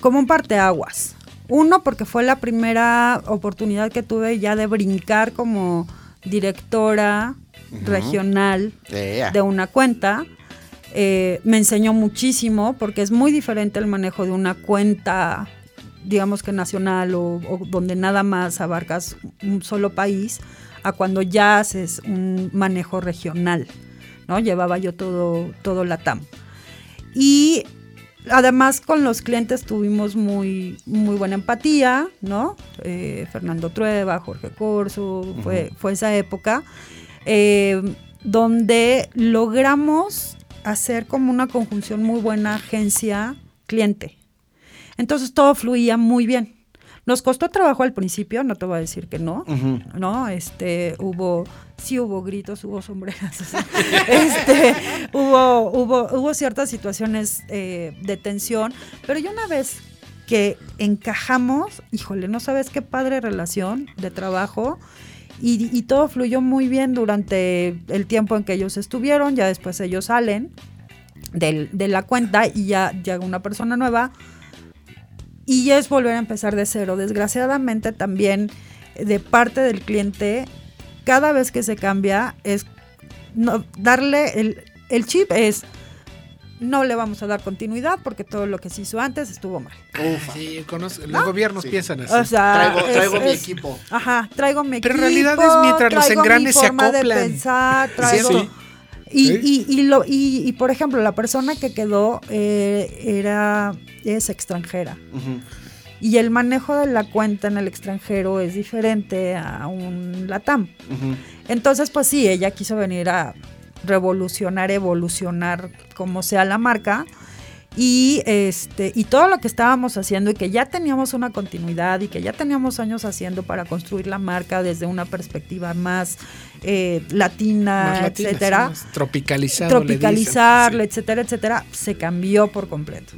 como un parteaguas. Uno, porque fue la primera oportunidad que tuve ya de brincar como directora regional de una cuenta. Eh, me enseñó muchísimo porque es muy diferente el manejo de una cuenta, digamos que nacional o, o donde nada más abarcas un solo país, a cuando ya haces un manejo regional. ¿No? Llevaba yo todo, todo la TAM. Y además con los clientes tuvimos muy, muy buena empatía, ¿no? Eh, Fernando Trueba, Jorge Corso, fue, fue esa época eh, donde logramos hacer como una conjunción muy buena agencia-cliente. Entonces todo fluía muy bien. Nos costó trabajo al principio, no te voy a decir que no. ¿no? Este, hubo, sí hubo gritos, hubo sombreras, este, hubo, hubo, hubo ciertas situaciones eh, de tensión, pero ya una vez que encajamos, híjole, no sabes qué padre relación de trabajo y, y todo fluyó muy bien durante el tiempo en que ellos estuvieron, ya después ellos salen del- de la cuenta y ya llega una persona nueva y es volver a empezar de cero. Desgraciadamente también de parte del cliente, cada vez que se cambia es no, darle el, el chip es no le vamos a dar continuidad porque todo lo que se hizo antes estuvo mal. Ufa. Sí, conozco- los gobiernos Sí. piensan así. O sea, Traigo, es- traigo mi es- equipo. Ajá, traigo mi Pero en equipo, realidad es mientras los traigo mi engranes se forma de acoplan. pensar, traigo-. Y, ¿Sí? y, y, lo, y, y, por ejemplo, la persona que quedó eh, era es extranjera. Ujú. Y el manejo de la cuenta en el extranjero es diferente a un LATAM. Entonces, pues sí, ella quiso venir a revolucionar, evolucionar como sea la marca. Y este, y todo lo que estábamos haciendo y que ya teníamos una continuidad y que ya teníamos años haciendo para construir la marca desde una perspectiva más eh, latina, Más latina, etcétera. dicen. etcétera, etcétera, se cambió por completo.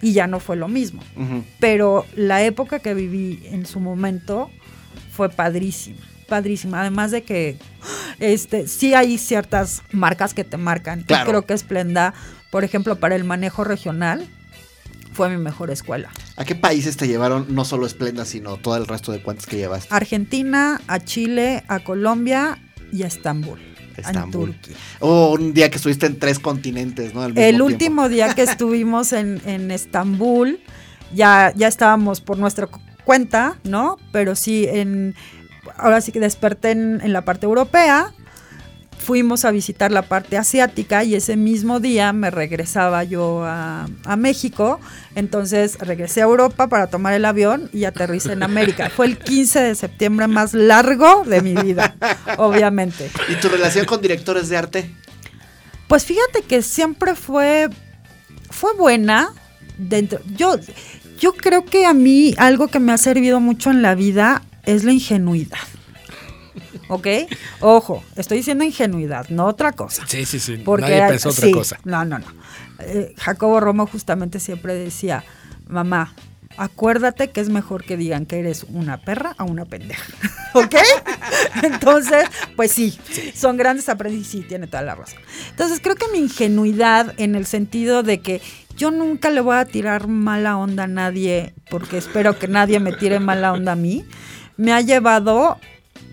Y ya no fue lo mismo. Pero la época que viví en su momento fue padrísima, padrísima. Además de que este, sí hay ciertas marcas que te marcan. Claro. Y creo que Splenda, por ejemplo, para el manejo regional, fue mi mejor escuela. ¿A qué países te llevaron no solo Esplenda, sino todo el resto de cuentas que llevaste? Argentina, a Chile, a Colombia y a Estambul. En Estambul. Oh, un día que estuviste en tres continentes, ¿no? Al mismo El tiempo. último día que estuvimos en, en Estambul, ya, ya estábamos por nuestra cu- cuenta, ¿no? Pero sí, en, ahora sí que desperté en, en la parte europea, fuimos a visitar la parte asiática y ese mismo día me regresaba yo a, a México, entonces regresé a Europa para tomar el avión y aterricé en América. Fue el 15 de septiembre más largo de mi vida, obviamente. ¿Y tu relación con directores de arte? Pues fíjate que siempre fue, fue buena. Dentro, yo, yo creo que a mí algo que me ha servido mucho en la vida es la ingenuidad. ¿Ok? Ojo, estoy diciendo ingenuidad, no otra cosa. Sí, sí, sí. Porque Nadie pensó otra sí, cosa. No, no, no. Eh, Jacobo Romo justamente siempre decía, mamá, acuérdate que es mejor que digan que eres una perra a una pendeja. ¿Ok? Entonces, pues sí, son grandes aprendices, sí, tiene toda la razón. Entonces, creo que mi ingenuidad en el sentido de que yo nunca le voy a tirar mala onda a nadie, porque espero que nadie me tire mala onda a mí, me ha llevado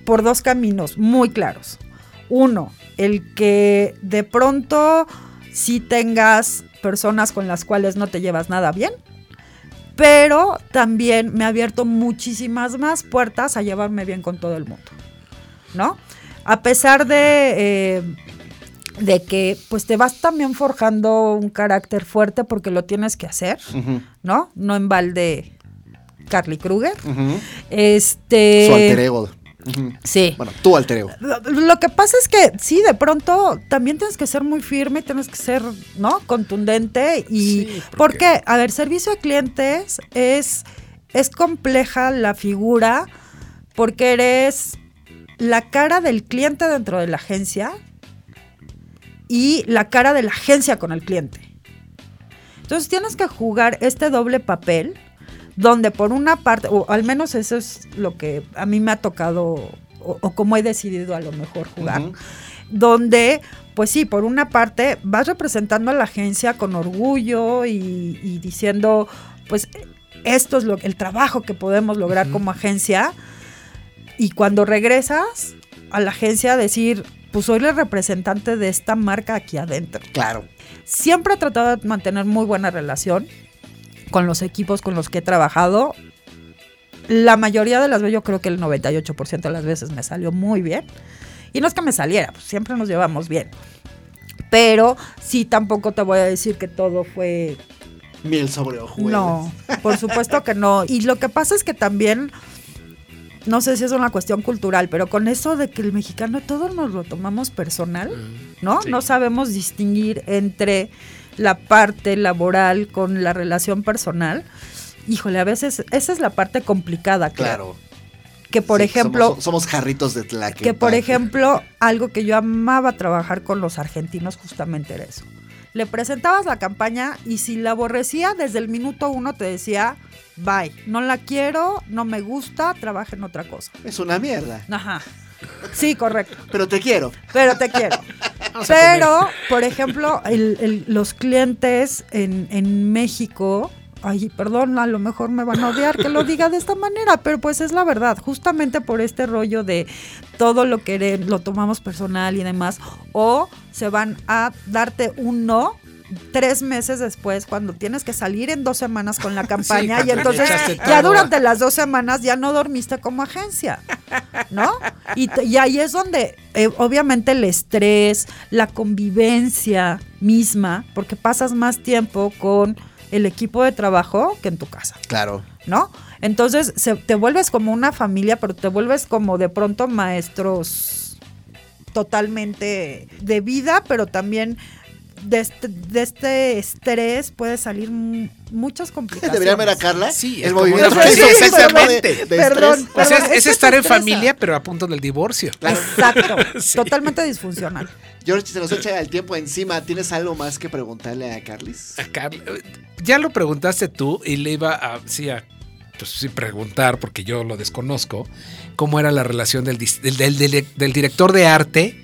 por dos caminos muy claros. Uno, el que de pronto sí tengas personas con las cuales no te llevas nada bien, pero también me ha abierto muchísimas más puertas a llevarme bien con todo el mundo, ¿no? A pesar de, eh, de que pues te vas también forjando un carácter fuerte porque lo tienes que hacer, ¿no? No en balde Carly Krueger. Este... Su alter ego. Sí. Bueno, tu alter ego. Lo, lo que pasa es que sí, de pronto también tienes que ser muy firme, tienes que ser, ¿no? Contundente y Sí, porque- porque, a ver, servicio a clientes es es compleja la figura porque eres la cara del cliente dentro de la agencia y la cara de la agencia con el cliente. Entonces tienes que jugar este doble papel donde por una parte, o al menos eso es lo que a mí me ha tocado o, o como he decidido a lo mejor jugar, donde pues sí, por una parte vas representando a la agencia con orgullo y, y diciendo pues esto es lo, el trabajo que podemos lograr como agencia. Y cuando regresas a la agencia decir pues soy el representante de esta marca aquí adentro. Claro. Siempre he tratado de mantener muy buena relación con los equipos con los que he trabajado. La mayoría de las veces, yo creo que el 98% de las veces me salió muy bien. Y no es que me saliera, pues siempre nos llevamos bien. Pero sí, tampoco te voy a decir que todo fue Miel sobre hojuelas. no, por supuesto que no. Y lo que pasa es que también, no sé si es una cuestión cultural, pero con eso de que el mexicano todo nos lo tomamos personal, ¿no? Sí. No sabemos distinguir entre la parte laboral con la relación personal. Híjole, a veces esa es la parte complicada, creo. Claro. Que por Sí, ejemplo, Somos, somos jarritos de tlaque. que por ejemplo, algo que yo amaba trabajar con los argentinos justamente era eso. Le presentabas la campaña y si la aborrecía, desde el minuto uno te decía, bye, no la quiero, no me gusta, trabaja en otra cosa. Es una mierda. Ajá. Sí, correcto, Pero te quiero. pero te quiero. Pero, por ejemplo, el- el- los clientes en, en México, ay, perdón, a lo mejor me van a odiar que lo diga de esta manera, pero pues es la verdad, justamente por este rollo de todo lo que lo tomamos personal y demás, o se van a darte un no tres meses después, cuando tienes que salir en dos semanas con la campaña, y entonces ya durante las dos semanas ya no dormiste como agencia, ¿no? Y, y ahí es donde, eh, obviamente, el estrés, la convivencia misma, porque pasas más tiempo con el equipo de trabajo que en tu casa. Claro. ¿no? Entonces se- te vuelves como una familia, pero te vuelves como de pronto maestros totalmente de vida, pero también de este, de este estrés puede salir mu- muchas complicaciones. Deberían ver a Carla. Sí, es el movimiento ese exactamente. tipo de- de Perdón. O sea, es, estar en familia, pero a punto del divorcio. Exacto, Sí. totalmente disfuncional. George, se nos echa el tiempo encima. ¿Tienes algo más que preguntarle a Carlis? A Carl- ya lo preguntaste tú y le iba a, sí, a pues, sí, preguntar, porque yo lo desconozco, cómo era la relación del- del director de arte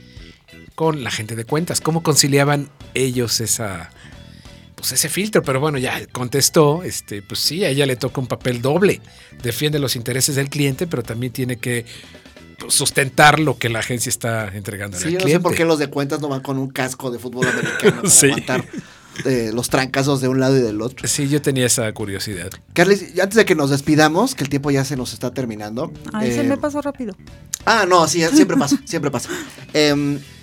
con la gente de cuentas. ¿Cómo conciliaban ellos esa, pues ese filtro? Pero bueno, ya contestó, este, pues sí, a ella le toca un papel doble. Defiende los intereses del cliente, pero también tiene que pues, sustentar lo que la agencia está entregando Sí, al yo no sé por qué los de cuentas no van con un casco de fútbol americano para Sí. aguantar eh, los trancazos de un lado y del otro. Sí, yo tenía esa curiosidad. Carlis, y antes de que nos despidamos, que el tiempo ya se nos está terminando. Ay, se eh, me pasó rápido. Ah, no, sí, siempre pasa, siempre pasa. Em,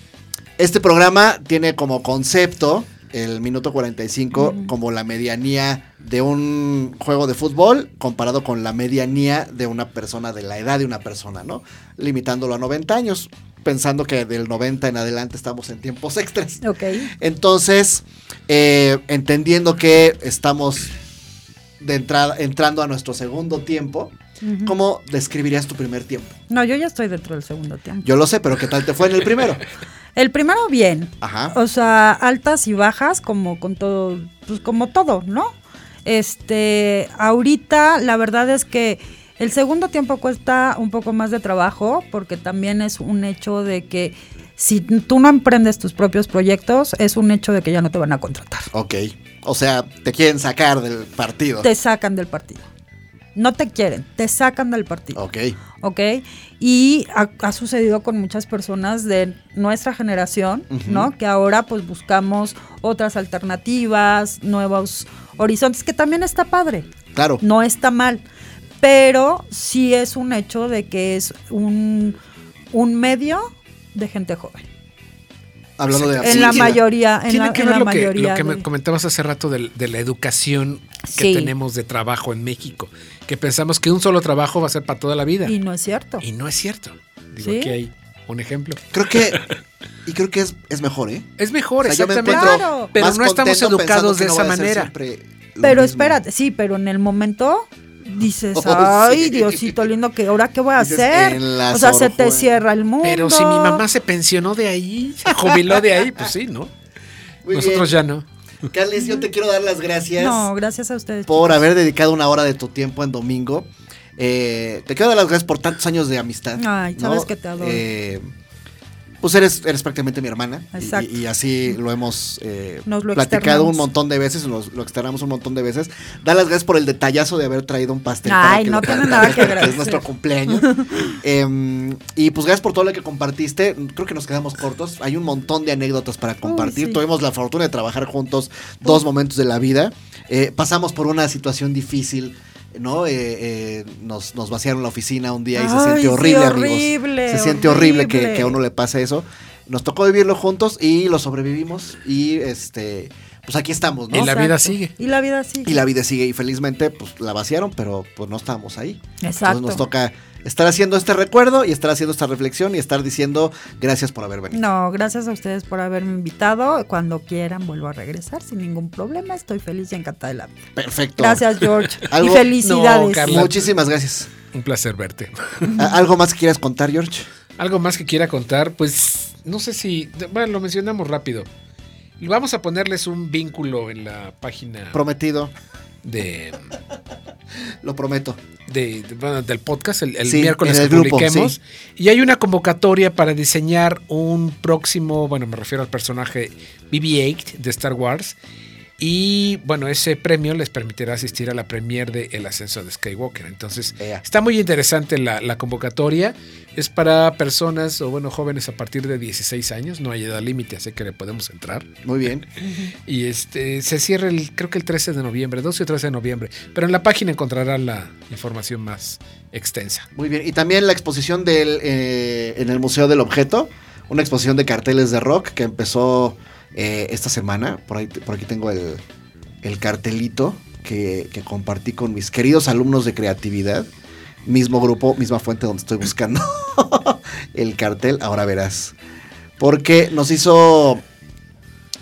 este programa tiene como concepto el minuto 45 como la medianía de un juego de fútbol comparado con la medianía de una persona, de la edad de una persona, ¿no? Limitándolo a 90 años, pensando que del 90 en adelante estamos en tiempos extras. Ok. Entonces, eh, entendiendo que estamos de entrada, entrando a nuestro segundo tiempo. ¿cómo describirías tu primer tiempo? No, yo ya estoy dentro del segundo tiempo. Yo lo sé, pero ¿qué tal te fue en el primero? El primero bien, Ajá. O sea, altas y bajas, como con todo, pues como todo, ¿no? Este, ahorita la verdad es que el segundo tiempo cuesta un poco más de trabajo, porque también es un hecho de que si tú no emprendes tus propios proyectos, es un hecho de que ya no te van a contratar. Ok. O sea, te quieren sacar del partido. Te sacan del partido. No te quieren, te sacan del partido. Ok. ¿ok? Y ha, ha sucedido con muchas personas de nuestra generación. ¿no? Que ahora pues buscamos otras alternativas, nuevos horizontes, que también está padre, Claro. no está mal, pero sí es un hecho de que es un, un medio de gente joven. Hablando de En la sí, mayoría, en Tiene la, que en ver la lo que, mayoría. lo que me comentabas hace rato de, la educación que Sí. tenemos de trabajo en México, que pensamos que un solo trabajo va a ser para toda la vida. y no es cierto. Y no es cierto. Digo, Sí. aquí hay un ejemplo. Creo que. Y creo que es, es mejor, ¿eh? Es mejor, O sea, exactamente. Claro. Pero no estamos educados de no esa manera. Pero mismo. espérate, sí, pero en el momento dices, Oh, ay, sí. Diosito lindo, que ahora qué voy a Dices, hacer? en la O sea, se te cierra el mundo. Pero si mi mamá se pensionó de ahí, se jubiló de ahí, pues sí, ¿no? Muy Nosotros bien. ya no. Carlis, yo te quiero dar las gracias No, gracias a ustedes. por chicos. haber dedicado una hora de tu tiempo en domingo. Eh, te quiero dar las gracias por tantos años de amistad. Ay, ¿no? sabes que te adoro. Eh, pues eres, eres prácticamente mi hermana. y- Exacto. Y, y así lo hemos eh, Nos lo platicado externamos. un montón de veces, nos, lo externamos un montón de veces. Da las gracias por el detallazo de haber traído un pastel. Ay, que no tiene nada que agradecer. Es nuestro cumpleaños. Em, y pues gracias por todo lo que compartiste. Creo que nos quedamos cortos. Hay un montón de anécdotas para compartir. sí. Tuvimos la fortuna de trabajar juntos dos momentos de la vida. Eh, pasamos por una situación difícil. ¿No? Eh, eh, nos, nos vaciaron la oficina un día y se siente sí, horrible, amigos. horrible, Se siente horrible, que, horrible. que a uno le pase eso. Nos tocó vivirlo juntos y lo sobrevivimos y este pues aquí estamos, ¿no? Y la vida sigue. Y la vida sigue. Y la vida sigue y felizmente pues la vaciaron, pero pues no estábamos ahí. Exacto. Entonces nos toca estar haciendo este recuerdo y estar haciendo esta reflexión y estar diciendo gracias por haber venido. No, gracias a ustedes por haberme invitado. Cuando quieran vuelvo a regresar sin ningún problema. Estoy feliz y encantada de la vida. Perfecto. Gracias, George. y felicidades. No, Carla. Muchísimas gracias. Un placer verte. ¿A- ¿Algo más que quieras contar, George? Algo más que quiera contar, pues no sé si, bueno, lo mencionamos rápido. Vamos a ponerles un vínculo en la página Prometido, de, lo prometo. de- de- bueno, del podcast, el, el Sí, miércoles el que grupo, publiquemos. sí. Y hay una convocatoria para diseñar un próximo, bueno, me refiero al personaje BB-8 de Star Wars, Y bueno, ese premio les permitirá asistir a la premier de El Ascenso de Skywalker. Entonces, está muy interesante la, la convocatoria. Es para personas o bueno, jóvenes a partir de 16 años. No hay edad límite, así que le podemos entrar. Muy bien. Y este se cierra el, creo que el 13 de noviembre, 12 o 13 de noviembre. Pero en la página encontrarán la información más extensa. Muy bien. Y también la exposición del, eh, en el Museo del Objeto, una exposición de carteles de rock que empezó eh, esta semana. Por, aquí tengo el, el cartelito que, que compartí con mis queridos alumnos de creatividad. Mismo grupo, misma fuente donde estoy buscando el cartel. Ahora verás. Porque nos hizo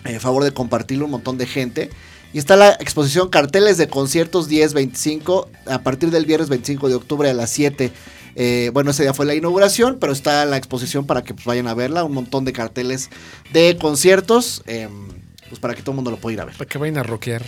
eh, favor de compartirlo un montón de gente. Y está la exposición Carteles de Conciertos 10-25 a partir del viernes 25 de octubre a las 7. Eh, bueno, ese día fue la inauguración, pero está la exposición para que pues, vayan a verla. Un montón de carteles de conciertos, eh, pues para que todo el mundo lo pueda ir a ver. Para que vayan a rockear.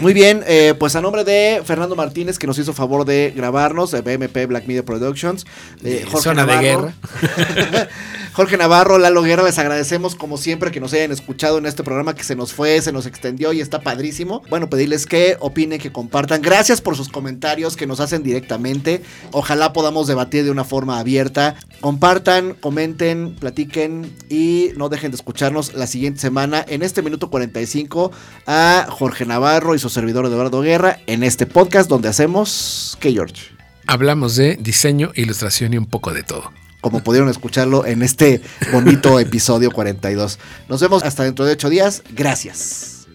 Muy bien, eh, pues a nombre de Fernando Martínez, que nos hizo favor de grabarnos, de BMP Black Media Productions, de Y Jorge Zona de Navarro. Jorge Navarro, Lalo Guerra, les agradecemos como siempre que nos hayan escuchado en este programa que se nos fue, se nos extendió y está padrísimo. Bueno, pedirles que opinen, que compartan. Gracias por sus comentarios que nos hacen directamente. Ojalá podamos debatir de una forma abierta. Compartan, comenten, platiquen y no dejen de escucharnos la siguiente semana en este minuto 45 a Jorge Navarro y su servidor Eduardo Guerra en este podcast donde hacemos que George. Hablamos de diseño, ilustración y un poco de todo. como pudieron escucharlo en este bonito episodio 42. Nos vemos hasta dentro de ocho días. Gracias.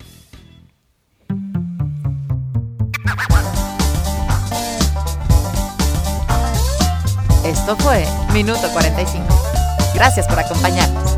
Esto fue Minuto 45. Gracias por acompañarnos.